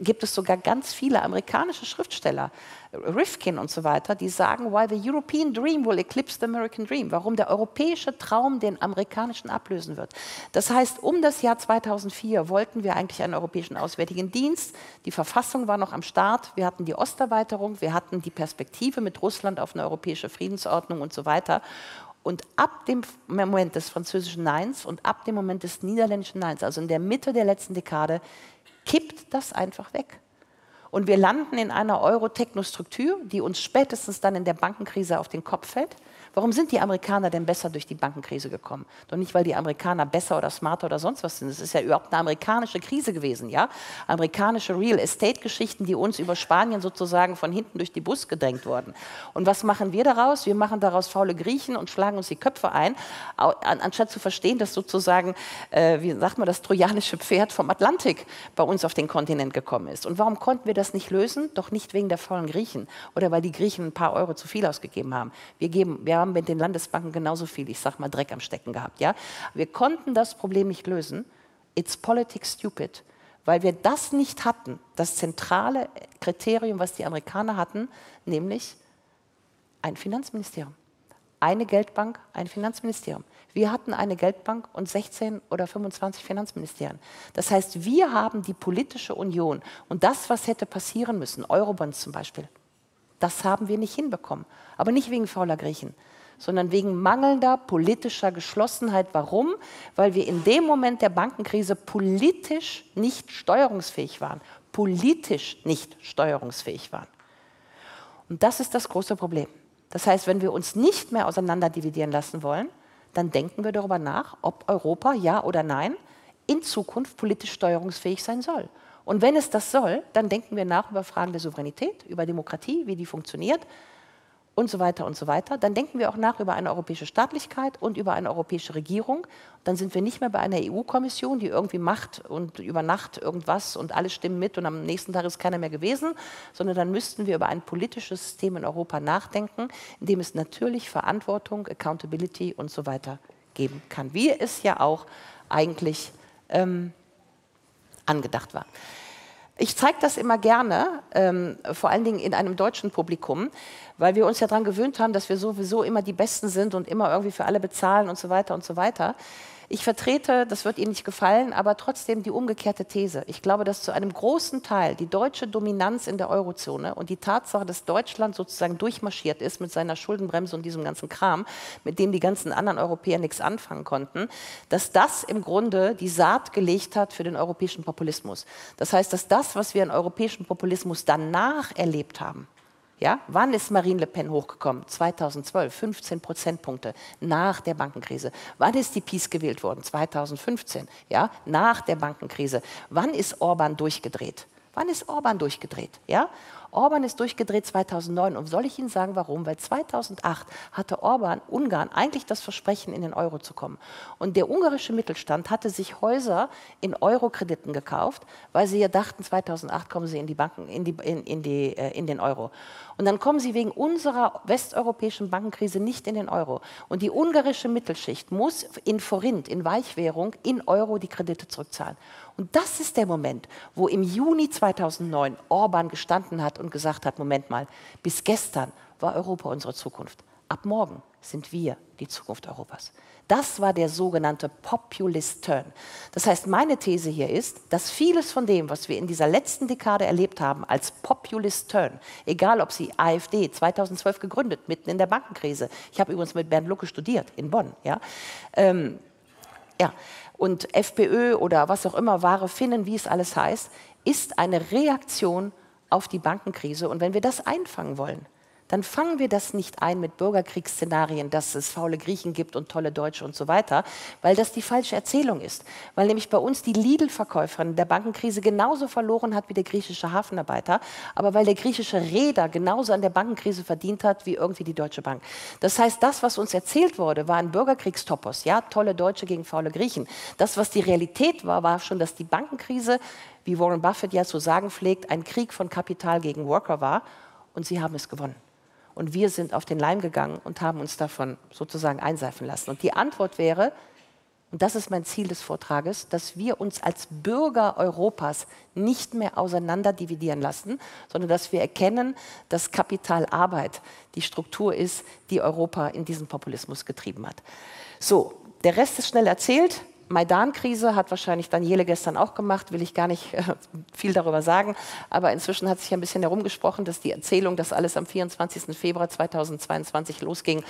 B: gibt es sogar ganz viele amerikanische Schriftsteller, Rifkin und so weiter, die sagen, why the European Dream will eclipse the American Dream, warum der europäische Traum den amerikanischen ablösen wird. Das heißt, um das Jahr 2004 wollten wir eigentlich einen europäischen Auswärtigen Dienst. Die Verfassung war noch am Start. Wir hatten die Osterweiterung, wir hatten die Perspektive mit Russland auf eine europäische Friedensordnung und so weiter. Und ab dem Moment des französischen Neins und ab dem Moment des niederländischen Neins, also in der Mitte der letzten Dekade, kippt das einfach weg. Und wir landen in einer Euro-Technostruktur, die uns spätestens dann in der Bankenkrise auf den Kopf fällt. Warum sind die Amerikaner denn besser durch die Bankenkrise gekommen? Doch nicht, weil die Amerikaner besser oder smarter oder sonst was sind. Es ist ja überhaupt eine amerikanische Krise gewesen, ja? Amerikanische Real Estate-Geschichten, die uns über Spanien sozusagen von hinten durch die Bus gedrängt wurden. Und was machen wir daraus? Wir machen daraus faule Griechen und schlagen uns die Köpfe ein, anstatt zu verstehen, dass sozusagen, äh, wie sagt man, das trojanische Pferd vom Atlantik bei uns auf den Kontinent gekommen ist. Und warum konnten wir das nicht lösen? Doch nicht wegen der faulen Griechen oder weil die Griechen ein paar Euro zu viel ausgegeben haben. Wir, geben, wir haben mit den Landesbanken genauso viel, ich sag mal, Dreck am Stecken gehabt. Ja? Wir konnten das Problem nicht lösen. It's politics stupid. Weil wir das nicht hatten, das zentrale Kriterium, was die Amerikaner hatten, nämlich ein Finanzministerium. Eine Geldbank, ein Finanzministerium. Wir hatten eine Geldbank und 16 oder 25 Finanzministerien. Das heißt, wir haben die politische Union und das, was hätte passieren müssen, Eurobonds zum Beispiel, das haben wir nicht hinbekommen. Aber nicht wegen fauler Griechen, sondern wegen mangelnder politischer Geschlossenheit. Warum? Weil wir in dem Moment der Bankenkrise politisch nicht steuerungsfähig waren. Politisch nicht steuerungsfähig waren. Und das ist das große Problem. Das heißt, wenn wir uns nicht mehr auseinanderdividieren lassen wollen, dann denken wir darüber nach, ob Europa, ja oder nein, in Zukunft politisch steuerungsfähig sein soll. Und wenn es das soll, dann denken wir nach über Fragen der Souveränität, über Demokratie, wie die funktioniert und so weiter und so weiter. Dann denken wir auch nach über eine europäische Staatlichkeit und über eine europäische Regierung. Dann sind wir nicht mehr bei einer EU-Kommission, die irgendwie macht und über Nacht irgendwas und alle stimmen mit und am nächsten Tag ist keiner mehr gewesen, sondern dann müssten wir über ein politisches System in Europa nachdenken, in dem es natürlich Verantwortung, Accountability und so weiter geben kann, wie es ja auch eigentlich ähm, angedacht war. Ich zeige das immer gerne, ähm, vor allen Dingen in einem deutschen Publikum, weil wir uns ja daran gewöhnt haben, dass wir sowieso immer die Besten sind und immer irgendwie für alle bezahlen und so weiter und so weiter. Ich vertrete, das wird Ihnen nicht gefallen, aber trotzdem die umgekehrte These. Ich glaube, dass zu einem großen Teil die deutsche Dominanz in der Eurozone und die Tatsache, dass Deutschland sozusagen durchmarschiert ist mit seiner Schuldenbremse und diesem ganzen Kram, mit dem die ganzen anderen Europäer nichts anfangen konnten, dass das im Grunde die Saat gelegt hat für den europäischen Populismus. Das heißt, dass das, was wir in europäischen Populismus danach erlebt haben, ja, wann ist Marine Le Pen hochgekommen? 2012, 15 Prozentpunkte nach der Bankenkrise. Wann ist die PiS gewählt worden? 2015, ja, nach der Bankenkrise. Wann ist Orban durchgedreht? Wann ist Orban durchgedreht? Ja? Orban ist durchgedreht 2009 und soll ich Ihnen sagen, warum? Weil 2008 hatte Orban Ungarn eigentlich das Versprechen, in den Euro zu kommen. Und der ungarische Mittelstand hatte sich Häuser in Euro-Krediten gekauft, weil sie ja dachten, 2008 kommen sie in die Banken, in, die, in, in, die, äh, in den Euro. Und dann kommen sie wegen unserer westeuropäischen Bankenkrise nicht in den Euro. Und die ungarische Mittelschicht muss in Forint, in Weichwährung, in Euro die Kredite zurückzahlen. Und das ist der Moment, wo im Juni 2009 Orban gestanden hat und gesagt hat, Moment mal, bis gestern war Europa unsere Zukunft. Ab morgen sind wir die Zukunft Europas. Das war der sogenannte Populist Turn. Das heißt, meine These hier ist, dass vieles von dem, was wir in dieser letzten Dekade erlebt haben als Populist Turn, egal ob sie AfD 2012 gegründet, mitten in der Bankenkrise, ich habe übrigens mit Bernd Lucke studiert in Bonn, ja, ähm, ja, und FPÖ oder was auch immer, wahre Finnen, wie es alles heißt, ist eine Reaktion auf die Bankenkrise. Und wenn wir das einfangen wollen, dann fangen wir das nicht ein mit Bürgerkriegsszenarien, dass es faule Griechen gibt und tolle Deutsche und so weiter, weil das die falsche Erzählung ist. Weil nämlich bei uns die Lidl-Verkäuferin der Bankenkrise genauso verloren hat wie der griechische Hafenarbeiter, aber weil der griechische Reeder genauso an der Bankenkrise verdient hat wie irgendwie die Deutsche Bank. Das heißt, das, was uns erzählt wurde, war ein Bürgerkriegstopos, ja, tolle Deutsche gegen faule Griechen. Das, was die Realität war, war schon, dass die Bankenkrise, wie Warren Buffett ja zu sagen pflegt, ein Krieg von Kapital gegen Worker war und sie haben es gewonnen. Und wir sind auf den Leim gegangen und haben uns davon sozusagen einseifen lassen. Und die Antwort wäre, und das ist mein Ziel des Vortrages, dass wir uns als Bürger Europas nicht mehr auseinanderdividieren lassen, sondern dass wir erkennen, dass Kapitalarbeit die Struktur ist, die Europa in diesen Populismus getrieben hat. So, der Rest ist schnell erzählt. Maidan-Krise hat wahrscheinlich Daniele gestern auch gemacht, will ich gar nicht äh, viel darüber sagen. Aber inzwischen hat sich ein bisschen herumgesprochen, dass die Erzählung, dass alles am 24. Februar 2022 losging,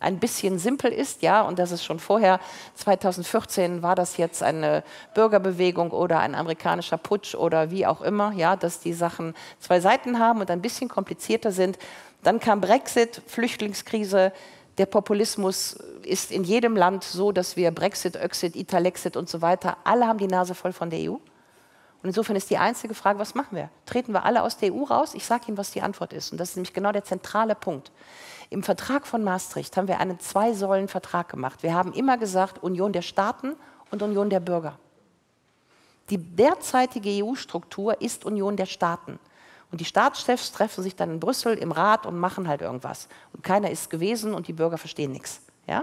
B: ein bisschen simpel ist, ja, und dass es schon vorher, 2014 war das jetzt eine Bürgerbewegung oder ein amerikanischer Putsch oder wie auch immer, ja, dass die Sachen zwei Seiten haben und ein bisschen komplizierter sind. Dann kam Brexit, Flüchtlingskrise, der Populismus ist in jedem Land so, dass wir Brexit, Öxit, Italexit und so weiter, alle haben die Nase voll von der EU. Und insofern ist die einzige Frage, was machen wir? Treten wir alle aus der EU raus? Ich sage Ihnen, was die Antwort ist. Und das ist nämlich genau der zentrale Punkt. Im Vertrag von Maastricht haben wir einen Zwei-Säulen-Vertrag gemacht. Wir haben immer gesagt, Union der Staaten und Union der Bürger. Die derzeitige EU-Struktur ist Union der Staaten. Und die Staatschefs treffen sich dann in Brüssel im Rat und machen halt irgendwas. Und keiner ist gewesen und die Bürger verstehen nichts. Ja?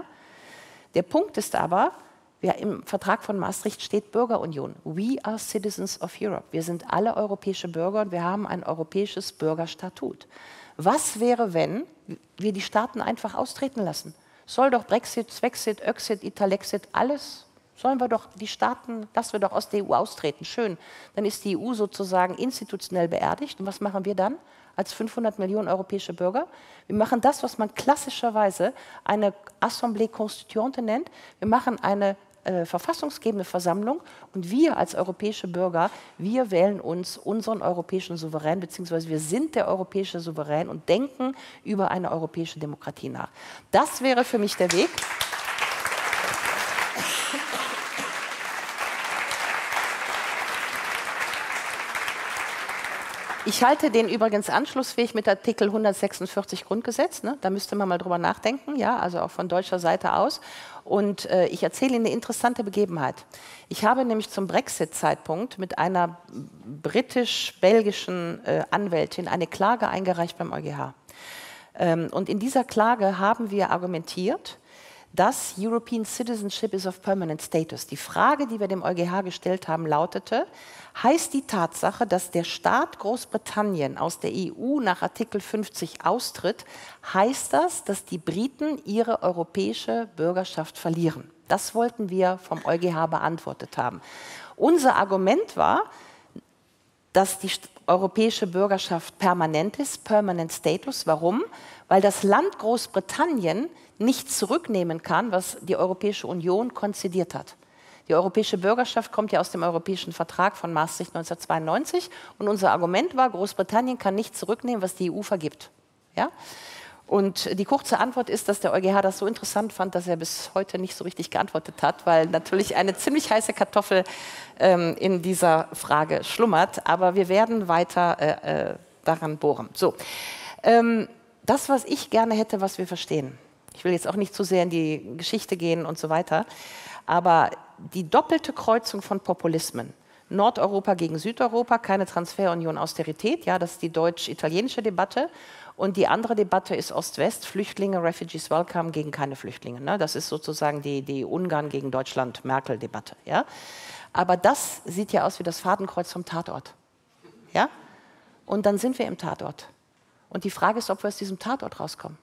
B: Der Punkt ist aber, ja, im Vertrag von Maastricht steht Bürgerunion. We are citizens of Europe. Wir sind alle europäische Bürger und wir haben ein europäisches Bürgerstatut. Was wäre, wenn wir die Staaten einfach austreten lassen? Soll doch Brexit, Swexit, Öxit, Italexit, alles Sollen wir doch die Staaten, lassen wir doch aus der EU austreten. Schön. Dann ist die EU sozusagen institutionell beerdigt. Und was machen wir dann als 500 Millionen europäische Bürger? Wir machen das, was man klassischerweise eine Assemblée Constituante nennt. Wir machen eine äh, verfassungsgebende Versammlung und wir als europäische Bürger, wir wählen uns unseren europäischen Souverän, beziehungsweise wir sind der europäische Souverän und denken über eine europäische Demokratie nach. Das wäre für mich der Weg. Ich halte den übrigens anschlussfähig mit Artikel 146 Grundgesetz. Ne? Da müsste man mal drüber nachdenken, ja, also auch von deutscher Seite aus. Und äh, ich erzähle Ihnen eine interessante Begebenheit. Ich habe nämlich zum Brexit-Zeitpunkt mit einer britisch-belgischen äh, Anwältin eine Klage eingereicht beim EuGH. Ähm, und in dieser Klage haben wir argumentiert, dass European Citizenship is of Permanent Status. Die Frage, die wir dem EuGH gestellt haben, lautete, heißt die Tatsache, dass der Staat Großbritannien aus der EU nach Artikel 50 austritt, heißt das, dass die Briten ihre europäische Bürgerschaft verlieren? Das wollten wir vom EuGH beantwortet haben. Unser Argument war, dass die europäische Bürgerschaft permanent ist, Permanent Status. Warum? Weil das Land Großbritannien nicht zurücknehmen kann, was die Europäische Union konzidiert hat. Die europäische Bürgerschaft kommt ja aus dem Europäischen Vertrag von Maastricht 1992 und unser Argument war, Großbritannien kann nicht zurücknehmen, was die EU vergibt. Ja? Und die kurze Antwort ist, dass der EuGH das so interessant fand, dass er bis heute nicht so richtig geantwortet hat, weil natürlich eine ziemlich heiße Kartoffel ähm, in dieser Frage schlummert. Aber wir werden weiter äh, äh, daran bohren. So, ähm, das, was ich gerne hätte, was wir verstehen. Ich will jetzt auch nicht zu sehr in die Geschichte gehen und so weiter. Aber die doppelte Kreuzung von Populismen, Nordeuropa gegen Südeuropa, keine Transferunion, Austerität, ja, das ist die deutsch-italienische Debatte. Und die andere Debatte ist Ost-West, Flüchtlinge, Refugees Welcome gegen keine Flüchtlinge. Ne? Das ist sozusagen die, die Ungarn gegen Deutschland, Merkel-Debatte. Ja? Aber das sieht ja aus wie das Fadenkreuz vom Tatort. Ja? Und dann sind wir im Tatort. Und die Frage ist, ob wir aus diesem Tatort rauskommen.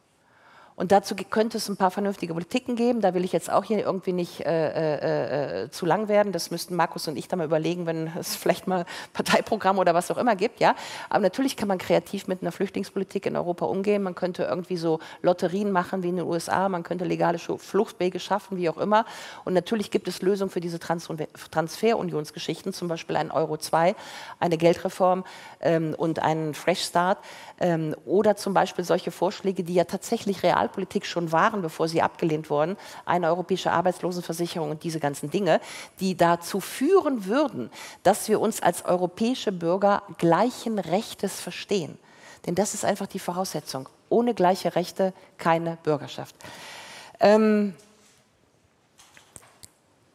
B: Und dazu könnte es ein paar vernünftige Politiken geben. Da will ich jetzt auch hier irgendwie nicht äh, äh, äh, zu lang werden. Das müssten Markus und ich da mal überlegen, wenn es vielleicht mal Parteiprogramm oder was auch immer gibt. Ja? Aber natürlich kann man kreativ mit einer Flüchtlingspolitik in Europa umgehen. Man könnte irgendwie so Lotterien machen wie in den USA. Man könnte legale Fluchtwege schaffen, wie auch immer. Und natürlich gibt es Lösungen für diese Trans Transferunionsgeschichten, zum Beispiel ein Euro 2, eine Geldreform ähm, und einen Fresh Start. Ähm, oder zum Beispiel solche Vorschläge, die ja tatsächlich real Sozialpolitik schon waren, bevor sie abgelehnt wurden, eine europäische Arbeitslosenversicherung und diese ganzen Dinge, die dazu führen würden, dass wir uns als europäische Bürger gleichen Rechtes verstehen. Denn das ist einfach die Voraussetzung. Ohne gleiche Rechte keine Bürgerschaft. Ähm,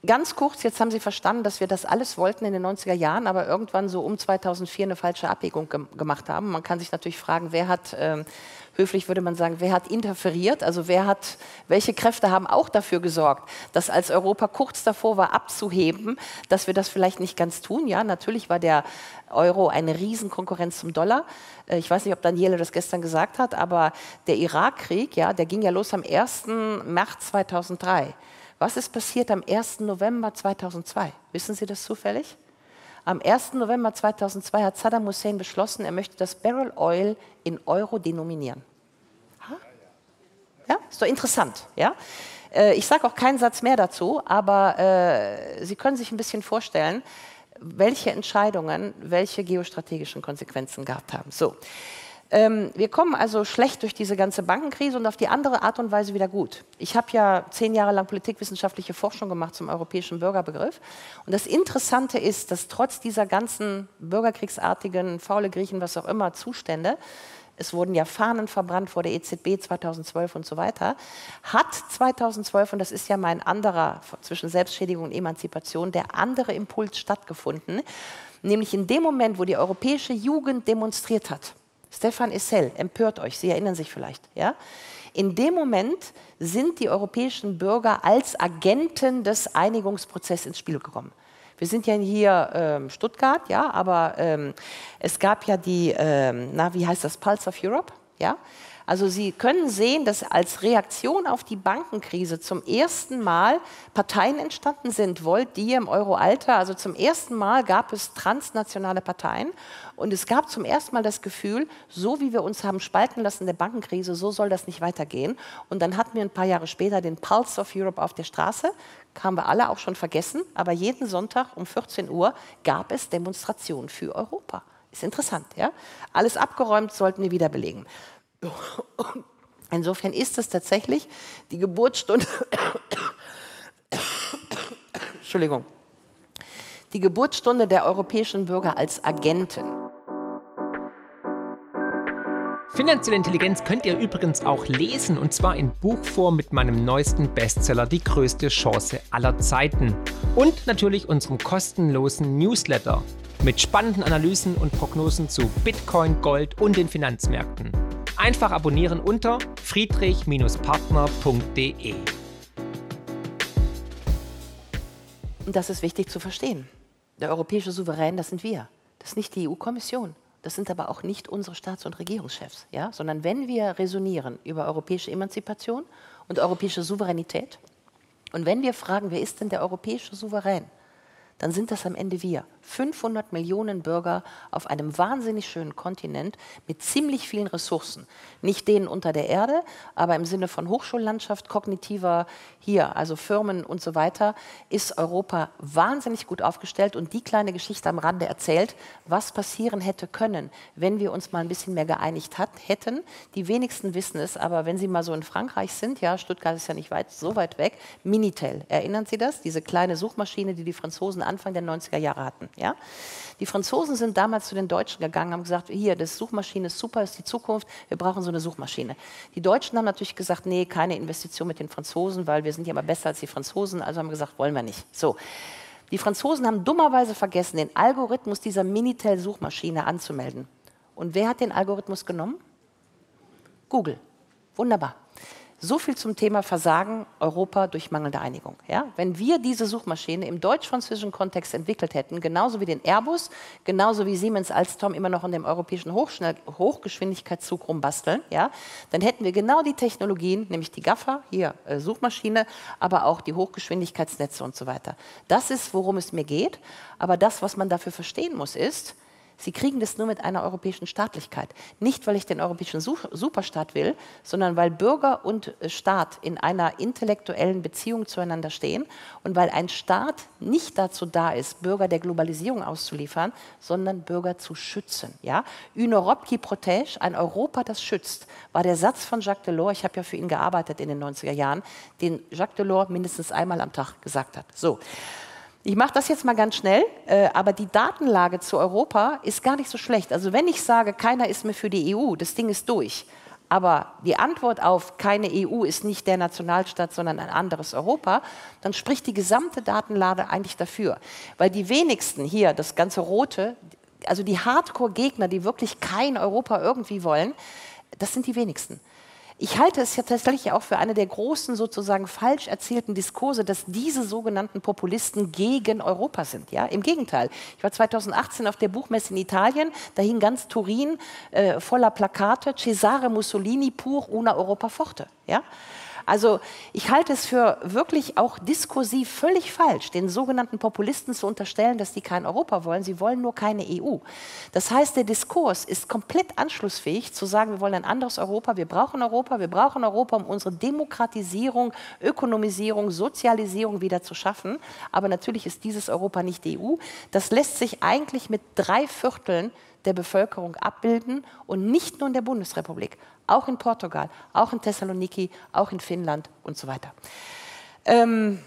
B: Ganz kurz, jetzt haben Sie verstanden, dass wir das alles wollten in den 90er Jahren, aber irgendwann so um 2004 eine falsche Abwägung ge gemacht haben. Man kann sich natürlich fragen, wer hat ähm, höflich würde man sagen, wer hat interferiert? Also wer hat, welche Kräfte haben auch dafür gesorgt, dass als Europa kurz davor war abzuheben, dass wir das vielleicht nicht ganz tun? Ja, natürlich war der Euro eine Riesenkonkurrenz zum Dollar. Äh, ich weiß nicht, ob Daniele das gestern gesagt hat, aber der Irakkrieg, ja, der ging ja los am 1. März 2003. Was ist passiert am 1. November 2002? Wissen Sie das zufällig? Am 1. November 2002 hat Saddam Hussein beschlossen, er möchte das Barrel Oil in Euro denominieren. Ja, ist doch interessant. Ja? Äh, ich sage auch keinen Satz mehr dazu, aber äh, Sie können sich ein bisschen vorstellen, welche Entscheidungen welche geostrategischen Konsequenzen gehabt haben. So. Ähm, wir kommen also schlecht durch diese ganze Bankenkrise und auf die andere Art und Weise wieder gut. Ich habe ja zehn Jahre lang politikwissenschaftliche Forschung gemacht zum europäischen Bürgerbegriff. Und das Interessante ist, dass trotz dieser ganzen bürgerkriegsartigen, faule Griechen, was auch immer, Zustände, es wurden ja Fahnen verbrannt vor der EZB 2012 und so weiter, hat 2012, und das ist ja mein anderer zwischen Selbstschädigung und Emanzipation, der andere Impuls stattgefunden, nämlich in dem Moment, wo die europäische Jugend demonstriert hat Stefan Essel, empört euch, Sie erinnern sich vielleicht. Ja? In dem Moment sind die europäischen Bürger als Agenten des Einigungsprozesses ins Spiel gekommen. Wir sind ja hier ähm, Stuttgart, ja, aber ähm, es gab ja die, ähm, na, wie heißt das, Pulse of Europe, ja. Also Sie können sehen, dass als Reaktion auf die Bankenkrise zum ersten Mal Parteien entstanden sind. Volt, die im Euro-Alter, also zum ersten Mal gab es transnationale Parteien. Und es gab zum ersten Mal das Gefühl, so wie wir uns haben spalten lassen in der Bankenkrise, so soll das nicht weitergehen. Und dann hatten wir ein paar Jahre später den Pulse of Europe auf der Straße. Haben wir alle auch schon vergessen. Aber jeden Sonntag um 14 Uhr gab es Demonstrationen für Europa. Ist interessant, ja? Alles abgeräumt, sollten wir wieder belegen. Insofern ist es tatsächlich die Geburtsstunde, Entschuldigung, die Geburtsstunde der europäischen Bürger als Agenten.
A: Finanzielle Intelligenz könnt ihr übrigens auch lesen und zwar in Buchform mit meinem neuesten Bestseller Die größte Chance aller Zeiten und natürlich unserem kostenlosen Newsletter mit spannenden Analysen und Prognosen zu Bitcoin, Gold und den Finanzmärkten. Einfach abonnieren unter friedrich-partner.de.
B: Das ist wichtig zu verstehen. Der europäische Souverän, das sind wir. Das ist nicht die EU-Kommission. Das sind aber auch nicht unsere Staats- und Regierungschefs, ja? sondern wenn wir resonieren über europäische Emanzipation und europäische Souveränität und wenn wir fragen, wer ist denn der europäische Souverän, dann sind das am Ende wir. 500 Millionen Bürger auf einem wahnsinnig schönen Kontinent mit ziemlich vielen Ressourcen. Nicht denen unter der Erde, aber im Sinne von Hochschullandschaft, kognitiver hier, also Firmen und so weiter, ist Europa wahnsinnig gut aufgestellt und die kleine Geschichte am Rande erzählt, was passieren hätte können, wenn wir uns mal ein bisschen mehr geeinigt hat, hätten. Die wenigsten wissen es, aber wenn Sie mal so in Frankreich sind, ja, Stuttgart ist ja nicht weit, so weit weg, Minitel, erinnern Sie das? Diese kleine Suchmaschine, die die Franzosen Anfang der 90er Jahre hatten. Ja? Die Franzosen sind damals zu den Deutschen gegangen, haben gesagt, hier, das Suchmaschine ist super, ist die Zukunft, wir brauchen so eine Suchmaschine. Die Deutschen haben natürlich gesagt, nee, keine Investition mit den Franzosen, weil wir sind ja immer besser als die Franzosen, also haben gesagt, wollen wir nicht. So. Die Franzosen haben dummerweise vergessen, den Algorithmus dieser Minitel-Suchmaschine anzumelden. Und wer hat den Algorithmus genommen? Google. Wunderbar. So viel zum Thema Versagen Europa durch mangelnde Einigung. Ja? Wenn wir diese Suchmaschine im deutsch-französischen Kontext entwickelt hätten, genauso wie den Airbus, genauso wie Siemens Alstom immer noch in dem europäischen Hochschnell Hochgeschwindigkeitszug rumbasteln, ja? dann hätten wir genau die Technologien, nämlich die GAFA, hier äh, Suchmaschine, aber auch die Hochgeschwindigkeitsnetze und so weiter. Das ist, worum es mir geht. Aber das, was man dafür verstehen muss, ist, Sie kriegen das nur mit einer europäischen Staatlichkeit. Nicht, weil ich den europäischen Superstaat will, sondern weil Bürger und äh, Staat in einer intellektuellen Beziehung zueinander stehen und weil ein Staat nicht dazu da ist, Bürger der Globalisierung auszuliefern, sondern Bürger zu schützen. Ja? Une Europe qui protège, ein Europa, das schützt, war der Satz von Jacques Delors, ich habe ja für ihn gearbeitet in den 90er Jahren, den Jacques Delors mindestens einmal am Tag gesagt hat. So. Ich mache das jetzt mal ganz schnell, äh, aber die Datenlage zu Europa ist gar nicht so schlecht. Also wenn ich sage, keiner ist mehr für die EU, das Ding ist durch. Aber die Antwort auf keine EU ist nicht der Nationalstaat, sondern ein anderes Europa, dann spricht die gesamte Datenlage eigentlich dafür. Weil die wenigsten hier, das ganze Rote, also die Hardcore-Gegner, die wirklich kein Europa irgendwie wollen, das sind die wenigsten. Ich halte es ja tatsächlich auch für eine der großen sozusagen falsch erzählten Diskurse, dass diese sogenannten Populisten gegen Europa sind. Ja, im Gegenteil. Ich war 2018 auf der Buchmesse in Italien, da hing ganz Turin äh, voller Plakate Cesare Mussolini pur una Europa forte. Ja? Also ich halte es für wirklich auch diskursiv völlig falsch, den sogenannten Populisten zu unterstellen, dass die kein Europa wollen. Sie wollen nur keine EU. Das heißt, der Diskurs ist komplett anschlussfähig zu sagen, wir wollen ein anderes Europa, wir brauchen Europa, wir brauchen Europa, um unsere Demokratisierung, Ökonomisierung, Sozialisierung wieder zu schaffen. Aber natürlich ist dieses Europa nicht die EU. Das lässt sich eigentlich mit drei Vierteln der Bevölkerung abbilden und nicht nur in der Bundesrepublik, auch in Portugal, auch in Thessaloniki, auch in Finnland und so weiter. Ähm,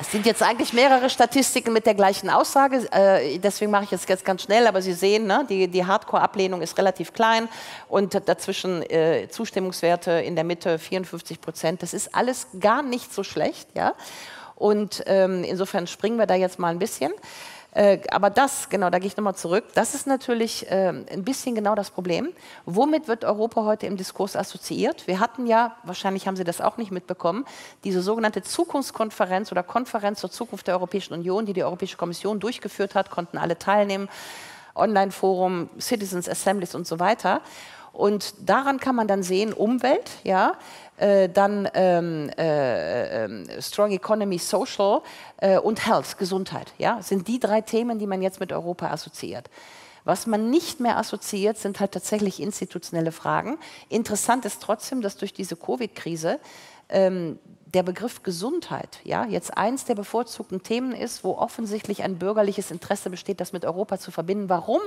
B: es sind jetzt eigentlich mehrere Statistiken mit der gleichen Aussage, äh, deswegen mache ich es jetzt ganz schnell, aber Sie sehen, ne, die, die Hardcore-Ablehnung ist relativ klein und dazwischen äh, Zustimmungswerte in der Mitte 54 Prozent. Das ist alles gar nicht so schlecht. Ja? Und ähm, insofern springen wir da jetzt mal ein bisschen. Äh, aber das, genau, da gehe ich nochmal zurück, das ist natürlich äh, ein bisschen genau das Problem. Womit wird Europa heute im Diskurs assoziiert? Wir hatten ja, wahrscheinlich haben Sie das auch nicht mitbekommen, diese sogenannte Zukunftskonferenz oder Konferenz zur Zukunft der Europäischen Union, die die Europäische Kommission durchgeführt hat, konnten alle teilnehmen, Online-Forum, Citizens Assemblies und so weiter. Und daran kann man dann sehen, Umwelt, ja, äh, dann ähm, äh, äh, Strong Economy, Social äh, und Health, Gesundheit, ja, sind die drei Themen, die man jetzt mit Europa assoziiert. Was man nicht mehr assoziiert, sind halt tatsächlich institutionelle Fragen. Interessant ist trotzdem, dass durch diese Covid-Krise ähm, der Begriff Gesundheit ja, jetzt eins der bevorzugten Themen ist, wo offensichtlich ein bürgerliches Interesse besteht, das mit Europa zu verbinden. Warum?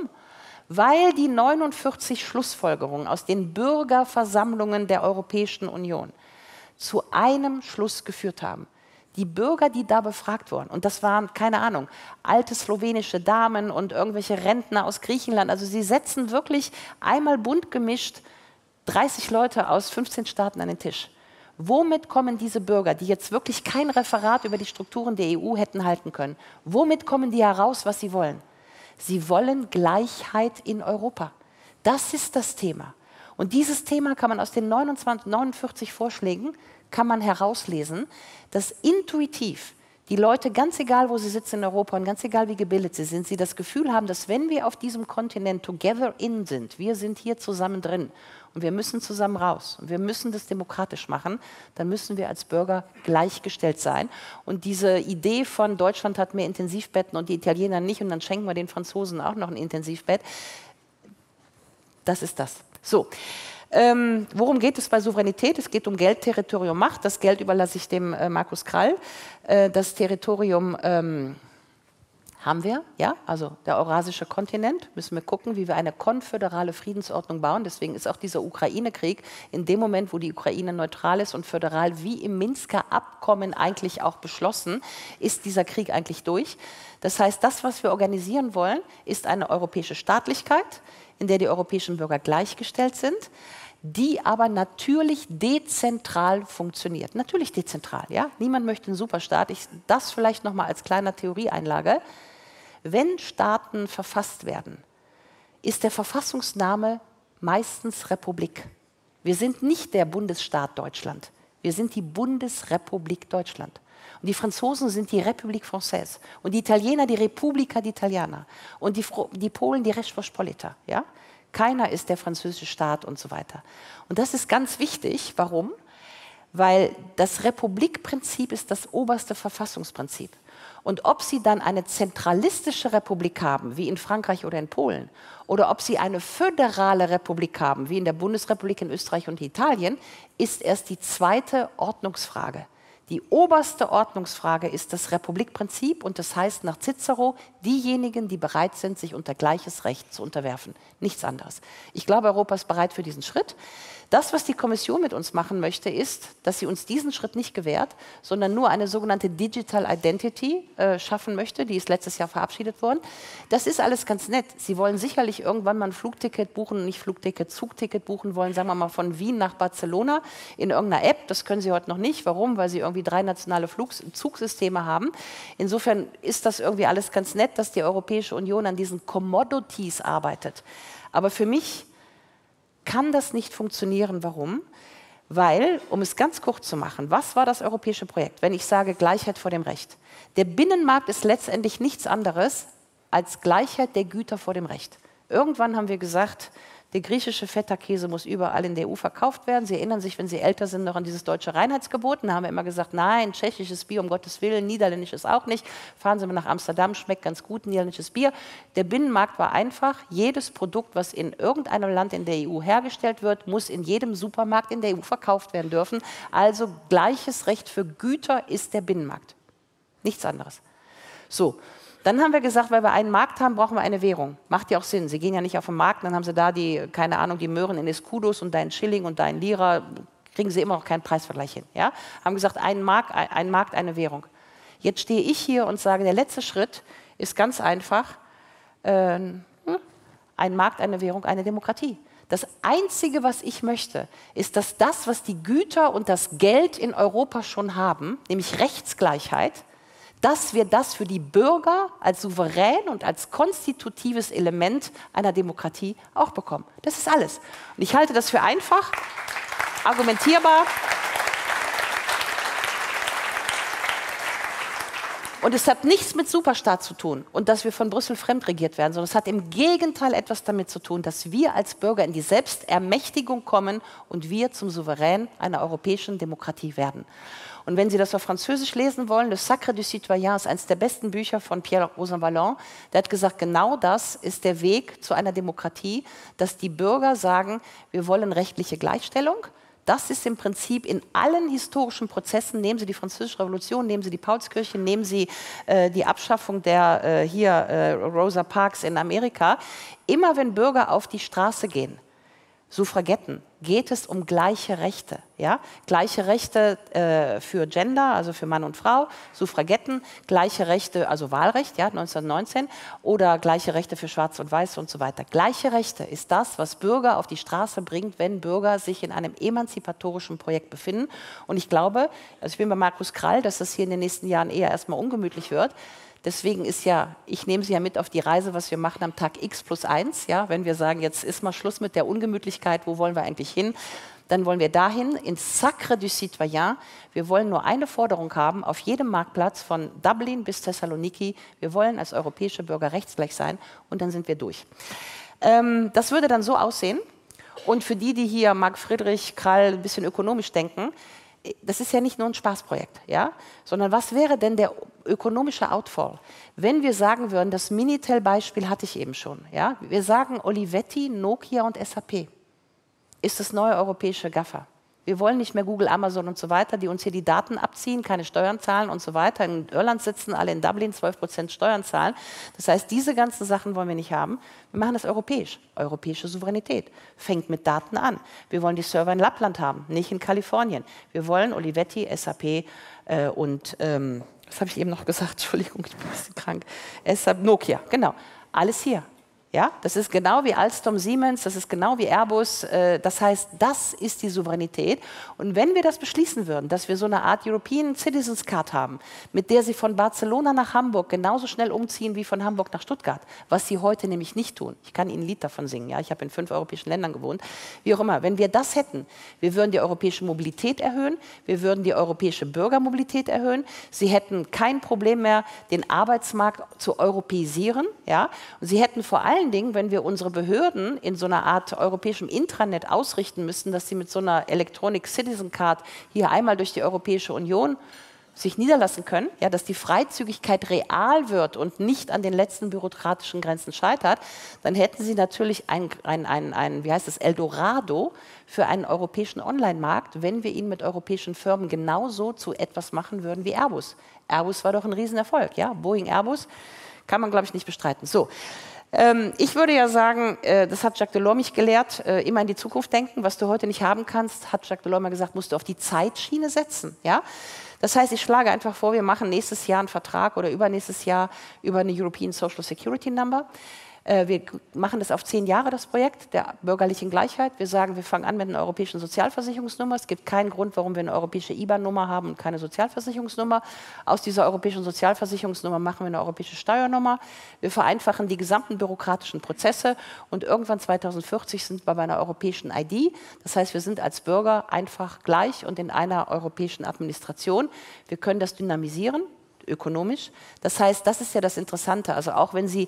B: Weil die 49 Schlussfolgerungen aus den Bürgerversammlungen der Europäischen Union zu einem Schluss geführt haben. Die Bürger, die da befragt wurden, und das waren, keine Ahnung, alte slowenische Damen und irgendwelche Rentner aus Griechenland, also sie setzen wirklich einmal bunt gemischt 30 Leute aus 15 Staaten an den Tisch. Womit kommen diese Bürger, die jetzt wirklich kein Referat über die Strukturen der EU hätten halten können, womit kommen die heraus, was sie wollen? Sie wollen Gleichheit in Europa. Das ist das Thema. Und dieses Thema kann man aus den 29, 49 Vorschlägen kann man herauslesen, dass intuitiv die Leute, ganz egal, wo sie sitzen in Europa und ganz egal, wie gebildet sie sind, sie das Gefühl haben, dass wenn wir auf diesem Kontinent together in sind, wir sind hier zusammen drin und wir müssen zusammen raus und wir müssen das demokratisch machen, dann müssen wir als Bürger gleichgestellt sein. Und diese Idee von Deutschland hat mehr Intensivbetten und die Italiener nicht und dann schenken wir den Franzosen auch noch ein Intensivbett, das ist das. So. Ähm, worum geht es bei Souveränität? Es geht um Geld, Territorium, Macht. Das Geld überlasse ich dem äh, Markus Krall. Äh, das Territorium ähm, haben wir, ja, also der eurasische Kontinent, müssen wir gucken, wie wir eine konföderale Friedensordnung bauen. Deswegen ist auch dieser Ukraine-Krieg in dem Moment, wo die Ukraine neutral ist und föderal, wie im Minsker Abkommen eigentlich auch beschlossen, ist dieser Krieg eigentlich durch. Das heißt, das, was wir organisieren wollen, ist eine europäische Staatlichkeit, in der die europäischen Bürger gleichgestellt sind, die aber natürlich dezentral funktioniert. Natürlich dezentral, ja. Niemand möchte einen Superstaat. Ich, das vielleicht noch mal als kleiner Theorieeinlage. Wenn Staaten verfasst werden, ist der Verfassungsname meistens Republik. Wir sind nicht der Bundesstaat Deutschland. Wir sind die Bundesrepublik Deutschland. Und die Franzosen sind die République Française. Und die Italiener die Repubblica d'Italiana. Und die, die Polen die Rzeczpospolita. Ja? Keiner ist der französische Staat und so weiter. Und das ist ganz wichtig. Warum? Weil das Republikprinzip ist das oberste Verfassungsprinzip. Und ob Sie dann eine zentralistische Republik haben, wie in Frankreich oder in Polen, oder ob Sie eine föderale Republik haben, wie in der Bundesrepublik in Österreich und Italien, ist erst die zweite Ordnungsfrage. Die oberste Ordnungsfrage ist das Republikprinzip und das heißt nach Cicero, diejenigen, die bereit sind, sich unter gleiches Recht zu unterwerfen. Nichts anderes. Ich glaube, Europa ist bereit für diesen Schritt. Das, was die Kommission mit uns machen möchte, ist, dass sie uns diesen Schritt nicht gewährt, sondern nur eine sogenannte Digital Identity äh, schaffen möchte. Die ist letztes Jahr verabschiedet worden. Das ist alles ganz nett. Sie wollen sicherlich irgendwann mal ein Flugticket buchen, nicht Flugticket, Zugticket buchen wollen, sagen wir mal von Wien nach Barcelona in irgendeiner App. Das können sie heute noch nicht. Warum? Weil sie irgendwie drei nationale Flugs Zugsysteme haben. Insofern ist das irgendwie alles ganz nett, dass die Europäische Union an diesen Commodities arbeitet. Aber für mich kann das nicht funktionieren. Warum? Weil, um es ganz kurz zu machen, was war das europäische Projekt, wenn ich sage Gleichheit vor dem Recht? Der Binnenmarkt ist letztendlich nichts anderes als Gleichheit der Güter vor dem Recht. Irgendwann haben wir gesagt, der griechische Feta-Käse muss überall in der EU verkauft werden. Sie erinnern sich, wenn Sie älter sind, noch an dieses deutsche Reinheitsgebot. Da haben wir immer gesagt, nein, tschechisches Bier, um Gottes Willen, niederländisches auch nicht. Fahren Sie mal nach Amsterdam, schmeckt ganz gut, niederländisches Bier. Der Binnenmarkt war einfach, jedes Produkt, was in irgendeinem Land in der EU hergestellt wird, muss in jedem Supermarkt in der EU verkauft werden dürfen. Also gleiches Recht für Güter ist der Binnenmarkt. Nichts anderes. So, dann haben wir gesagt, weil wir einen Markt haben, brauchen wir eine Währung. Macht ja auch Sinn. Sie gehen ja nicht auf den Markt, dann haben sie da die, keine Ahnung, die Möhren in Escudos und deinen Schilling und deinen Lira, kriegen sie immer noch keinen Preisvergleich hin. Ja? Haben gesagt, ein Markt, ein Markt, eine Währung. Jetzt stehe ich hier und sage, der letzte Schritt ist ganz einfach, äh, ein Markt, eine Währung, eine Demokratie. Das Einzige, was ich möchte, ist, dass das, was die Güter und das Geld in Europa schon haben, nämlich Rechtsgleichheit, dass wir das für die Bürger als souverän und als konstitutives Element einer Demokratie auch bekommen. Das ist alles. Und ich halte das für einfach, argumentierbar. Und es hat nichts mit Superstaat zu tun und dass wir von Brüssel fremdregiert werden, sondern es hat im Gegenteil etwas damit zu tun, dass wir als Bürger in die Selbstermächtigung kommen und wir zum Souverän einer europäischen Demokratie werden. Und wenn Sie das auf Französisch lesen wollen, Le Sacre du Citoyen ist eines der besten Bücher von Pierre Rosanvallon. Der hat gesagt, genau das ist der Weg zu einer Demokratie, dass die Bürger sagen, wir wollen rechtliche Gleichstellung, das ist im Prinzip in allen historischen Prozessen, nehmen Sie die Französische Revolution, nehmen Sie die Paulskirche, nehmen Sie äh, die Abschaffung der äh, hier äh, Rosa Parks in Amerika, immer wenn Bürger auf die Straße gehen, Suffragetten, geht es um gleiche Rechte. Ja? Gleiche Rechte äh, für Gender, also für Mann und Frau, Suffragetten, gleiche Rechte, also Wahlrecht, ja, 1919, oder gleiche Rechte für Schwarz und Weiß und so weiter. Gleiche Rechte ist das, was Bürger auf die Straße bringt, wenn Bürger sich in einem emanzipatorischen Projekt befinden. Und ich glaube, also ich bin bei Markus Krall, dass das hier in den nächsten Jahren eher erstmal ungemütlich wird. Deswegen ist ja, ich nehme Sie ja mit auf die Reise, was wir machen am Tag X plus 1. Ja, wenn wir sagen, jetzt ist mal Schluss mit der Ungemütlichkeit, wo wollen wir eigentlich hin? Dann wollen wir dahin, ins Sacre du Citoyen. Wir wollen nur eine Forderung haben, auf jedem Marktplatz von Dublin bis Thessaloniki. Wir wollen als europäische Bürger rechtsgleich sein und dann sind wir durch. Ähm, das würde dann so aussehen. Und für die, die hier Marc Friedrich Krall ein bisschen ökonomisch denken, das ist ja nicht nur ein Spaßprojekt, ja? sondern was wäre denn der ökonomische Outfall, wenn wir sagen würden, das Minitel-Beispiel hatte ich eben schon, ja? wir sagen Olivetti, Nokia und SAP ist das neue europäische Gaffer. Wir wollen nicht mehr Google, Amazon und so weiter, die uns hier die Daten abziehen, keine Steuern zahlen und so weiter. In Irland sitzen alle in Dublin, 12 Prozent Steuern zahlen. Das heißt, diese ganzen Sachen wollen wir nicht haben. Wir machen das europäisch. Europäische Souveränität fängt mit Daten an. Wir wollen die Server in Lappland haben, nicht in Kalifornien. Wir wollen Olivetti, SAP äh, und, ähm, was habe ich eben noch gesagt? Entschuldigung, ich bin ein bisschen krank. SAP, Nokia, genau. Alles hier. Ja, das ist genau wie Alstom Siemens, das ist genau wie Airbus. Äh, das heißt, das ist die Souveränität. Und wenn wir das beschließen würden, dass wir so eine Art European Citizens Card haben, mit der Sie von Barcelona nach Hamburg genauso schnell umziehen wie von Hamburg nach Stuttgart, was Sie heute nämlich nicht tun. Ich kann Ihnen ein Lied davon singen. Ja, ich habe in fünf europäischen Ländern gewohnt. Wie auch immer, wenn wir das hätten, wir würden die europäische Mobilität erhöhen, wir würden die europäische Bürgermobilität erhöhen. Sie hätten kein Problem mehr, den Arbeitsmarkt zu europäisieren. Ja, und Sie hätten vor allem allen Dingen, wenn wir unsere Behörden in so einer Art europäischem Intranet ausrichten müssten, dass sie mit so einer Electronic Citizen Card hier einmal durch die Europäische Union sich niederlassen können, ja, dass die Freizügigkeit real wird und nicht an den letzten bürokratischen Grenzen scheitert, dann hätten Sie natürlich ein, ein, ein, ein wie heißt es, Eldorado für einen europäischen Online-Markt, wenn wir ihn mit europäischen Firmen genauso zu etwas machen würden wie Airbus. Airbus war doch ein Riesenerfolg, ja, Boeing Airbus kann man, glaube ich, nicht bestreiten. So, ähm, ich würde ja sagen, äh, das hat Jacques Delors mich gelehrt, äh, immer in die Zukunft denken. Was du heute nicht haben kannst, hat Jacques Delors mal gesagt, musst du auf die Zeitschiene setzen. Ja? Das heißt, ich schlage einfach vor, wir machen nächstes Jahr einen Vertrag oder übernächstes Jahr über eine European Social Security Number. Äh, wir machen das auf zehn Jahre, das Projekt der bürgerlichen Gleichheit. Wir sagen, wir fangen an mit einer europäischen Sozialversicherungsnummer. Es gibt keinen Grund, warum wir eine europäische IBAN-Nummer haben und keine Sozialversicherungsnummer. Aus dieser europäischen Sozialversicherungsnummer machen wir eine europäische Steuernummer. Wir vereinfachen die gesamten bürokratischen Prozesse und irgendwann 2040 sind wir bei einer europäischen ID. Das heißt, wir sind als Bürger einfach gleich und in einer europäischen Administration. Wir können das dynamisieren ökonomisch. Das heißt, das ist ja das Interessante. Also auch wenn Sie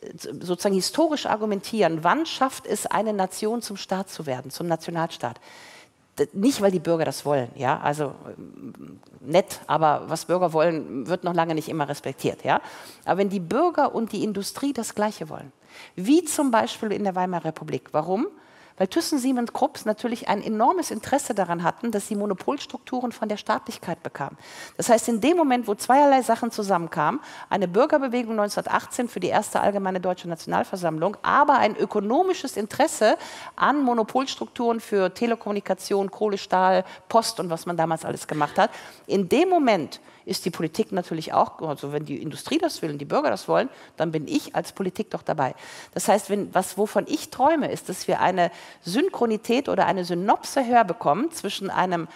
B: äh, sozusagen historisch argumentieren, wann schafft es eine Nation zum Staat zu werden, zum Nationalstaat? Nicht, weil die Bürger das wollen, ja, also ähm, nett, aber was Bürger wollen, wird noch lange nicht immer respektiert, ja. Aber wenn die Bürger und die Industrie das Gleiche wollen, wie zum Beispiel in der Weimarer Republik, warum? Weil Thyssen, Siemens, Krupps natürlich ein enormes Interesse daran hatten, dass sie Monopolstrukturen von der Staatlichkeit bekamen. Das heißt, in dem Moment, wo zweierlei Sachen zusammenkamen, eine Bürgerbewegung 1918 für die erste allgemeine deutsche Nationalversammlung, aber ein ökonomisches Interesse an Monopolstrukturen für Telekommunikation, Kohle, Stahl, Post und was man damals alles gemacht hat, in dem Moment ist die Politik natürlich auch, also wenn die Industrie das will und die Bürger das wollen, dann bin ich als Politik doch dabei. Das heißt, wenn, was, wovon ich träume, ist, dass wir eine Synchronität oder eine Synopse herbekommen zwischen einem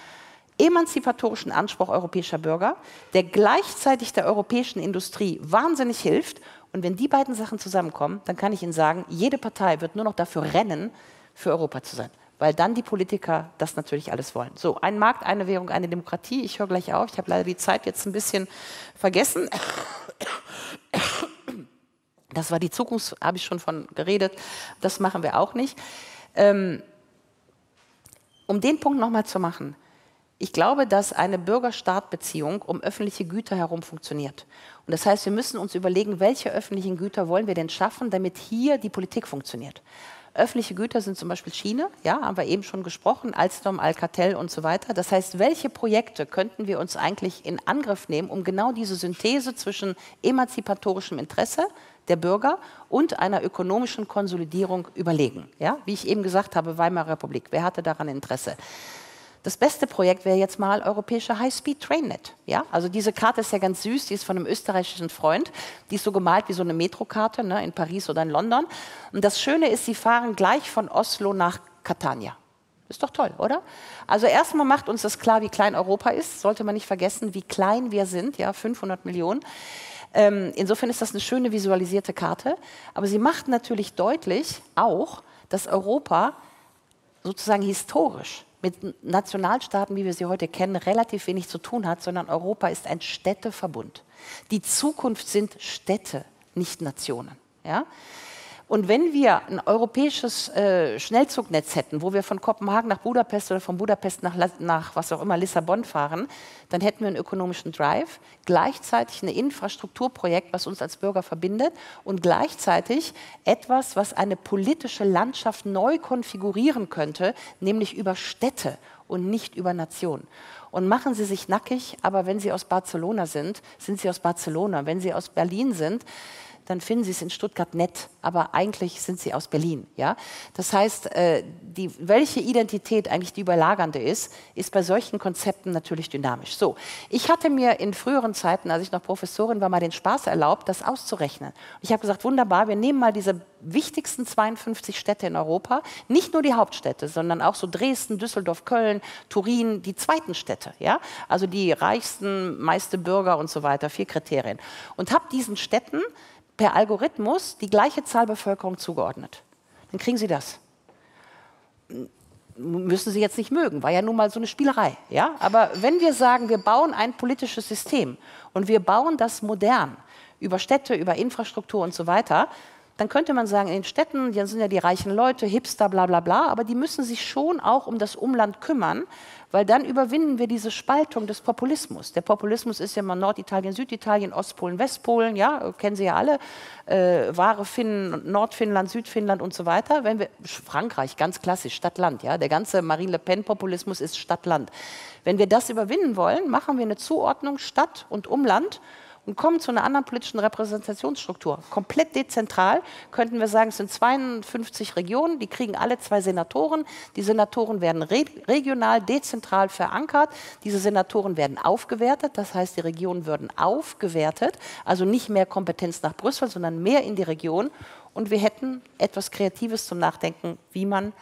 B: emanzipatorischen Anspruch europäischer Bürger, der gleichzeitig der europäischen Industrie wahnsinnig hilft. Und wenn die beiden Sachen zusammenkommen, dann kann ich Ihnen sagen, jede Partei wird nur noch dafür rennen, für Europa zu sein. Weil dann die Politiker das natürlich alles wollen. So, ein Markt, eine Währung, eine Demokratie. Ich höre gleich auf. Ich habe leider die Zeit jetzt ein bisschen vergessen. Das war die Zukunft, habe ich schon von geredet. Das machen wir auch nicht. Ähm, um den Punkt nochmal zu machen. Ich glaube, dass eine Bürger-Staat-Beziehung um öffentliche Güter herum funktioniert. Und das heißt, wir müssen uns überlegen, welche öffentlichen Güter wollen wir denn schaffen, damit hier die Politik funktioniert. Öffentliche Güter sind zum Beispiel Schiene, ja, haben wir eben schon gesprochen, Alstom, Alcatel und so weiter. Das heißt, welche Projekte könnten wir uns eigentlich in Angriff nehmen, um genau diese Synthese zwischen emanzipatorischem Interesse der Bürger und einer ökonomischen Konsolidierung überlegen? Ja, wie ich eben gesagt habe, Weimarer Republik, wer hatte daran Interesse? Das beste Projekt wäre jetzt mal europäische High-Speed-Trainnet. Ja? Also diese Karte ist ja ganz süß, die ist von einem österreichischen Freund. Die ist so gemalt wie so eine Metrokarte ne, in Paris oder in London. Und das Schöne ist, sie fahren gleich von Oslo nach Catania. Ist doch toll, oder? Also erstmal macht uns das klar, wie klein Europa ist. Sollte man nicht vergessen, wie klein wir sind. Ja, 500 Millionen. Ähm, insofern ist das eine schöne visualisierte Karte. Aber sie macht natürlich deutlich auch, dass Europa sozusagen historisch mit Nationalstaaten, wie wir sie heute kennen, relativ wenig zu tun hat, sondern Europa ist ein Städteverbund. Die Zukunft sind Städte, nicht Nationen. Ja? Und wenn wir ein europäisches äh, Schnellzugnetz hätten, wo wir von Kopenhagen nach Budapest oder von Budapest nach, nach was auch immer Lissabon fahren, dann hätten wir einen ökonomischen Drive, gleichzeitig ein Infrastrukturprojekt, was uns als Bürger verbindet und gleichzeitig etwas, was eine politische Landschaft neu konfigurieren könnte, nämlich über Städte und nicht über Nationen. Und machen Sie sich nackig, aber wenn Sie aus Barcelona sind, sind Sie aus Barcelona. Wenn Sie aus Berlin sind, dann finden Sie es in Stuttgart nett, aber eigentlich sind Sie aus Berlin. Ja? Das heißt, äh, die, welche Identität eigentlich die überlagernde ist, ist bei solchen Konzepten natürlich dynamisch. So, ich hatte mir in früheren Zeiten, als ich noch Professorin war, mal den Spaß erlaubt, das auszurechnen. Ich habe gesagt, wunderbar, wir nehmen mal diese wichtigsten 52 Städte in Europa, nicht nur die Hauptstädte, sondern auch so Dresden, Düsseldorf, Köln, Turin, die zweiten Städte, ja? also die reichsten, meiste Bürger und so weiter, vier Kriterien. Und habe diesen Städten per Algorithmus die gleiche Zahl Bevölkerung zugeordnet. Dann kriegen Sie das. Müssen Sie jetzt nicht mögen, war ja nun mal so eine Spielerei. Ja? Aber wenn wir sagen, wir bauen ein politisches System und wir bauen das modern, über Städte, über Infrastruktur und so weiter, dann könnte man sagen, in den Städten, sind ja die reichen Leute, Hipster, bla bla bla, aber die müssen sich schon auch um das Umland kümmern, weil dann überwinden wir diese Spaltung des Populismus. Der Populismus ist ja mal Norditalien, Süditalien, Ostpolen, Westpolen, ja, kennen Sie ja alle, äh, wahre Finnen, Nordfinnland, Südfinnland und so weiter. Wenn wir, Frankreich, ganz klassisch, Stadt-Land, ja, der ganze Marine Le Pen-Populismus ist Stadt-Land. Wenn wir das überwinden wollen, machen wir eine Zuordnung Stadt und Umland und kommen zu einer anderen politischen Repräsentationsstruktur. Komplett dezentral könnten wir sagen, es sind 52 Regionen, die kriegen alle zwei Senatoren. Die Senatoren werden re regional, dezentral verankert. Diese Senatoren werden aufgewertet, das heißt, die Regionen würden aufgewertet, also nicht mehr Kompetenz nach Brüssel, sondern mehr in die Region. Und wir hätten etwas Kreatives zum Nachdenken, wie man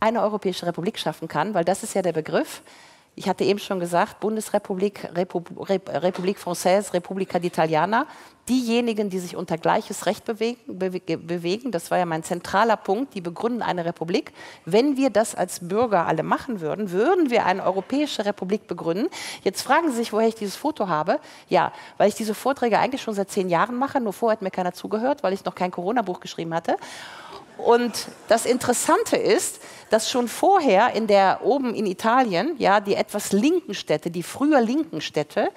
B: eine Europäische Republik schaffen kann, weil das ist ja der Begriff. Ich hatte eben schon gesagt, Bundesrepublik, Repub Republik Française, Repubblica d'Italiana. Diejenigen, die sich unter gleiches Recht bewegen, bewegen, das war ja mein zentraler Punkt, die begründen eine Republik. Wenn wir das als Bürger alle machen würden, würden wir eine europäische Republik begründen. Jetzt fragen Sie sich, woher ich dieses Foto habe. Ja, weil ich diese Vorträge eigentlich schon seit zehn Jahren mache, nur vorher hat mir keiner zugehört, weil ich noch kein Corona-Buch geschrieben hatte. Und das Interessante ist, dass schon vorher in der oben in Italien, ja, die etwas linken Städte, die früher linken Städte,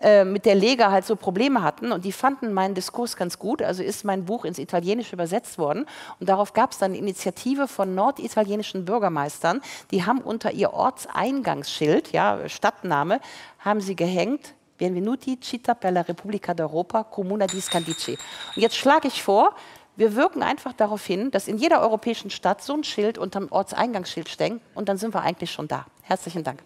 B: äh, mit der Lega halt so Probleme hatten und die fanden meinen Diskurs ganz gut. Also ist mein Buch ins Italienische übersetzt worden und darauf gab es dann eine Initiative von norditalienischen Bürgermeistern, die haben unter ihr Ortseingangsschild, ja, Stadtname, haben sie gehängt, Benvenuti Città per la Repubblica d'Europa, Comuna di Scandici. Und jetzt schlage ich vor, wir wirken einfach darauf hin, dass in jeder europäischen Stadt so ein Schild unterm Ortseingangsschild steckt und dann sind wir eigentlich schon da. Herzlichen Dank.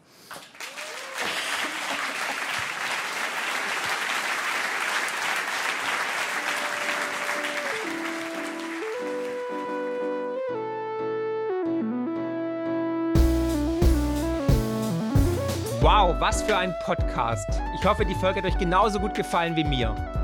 A: Wow, was für ein Podcast. Ich hoffe, die Folge hat euch genauso gut gefallen wie mir.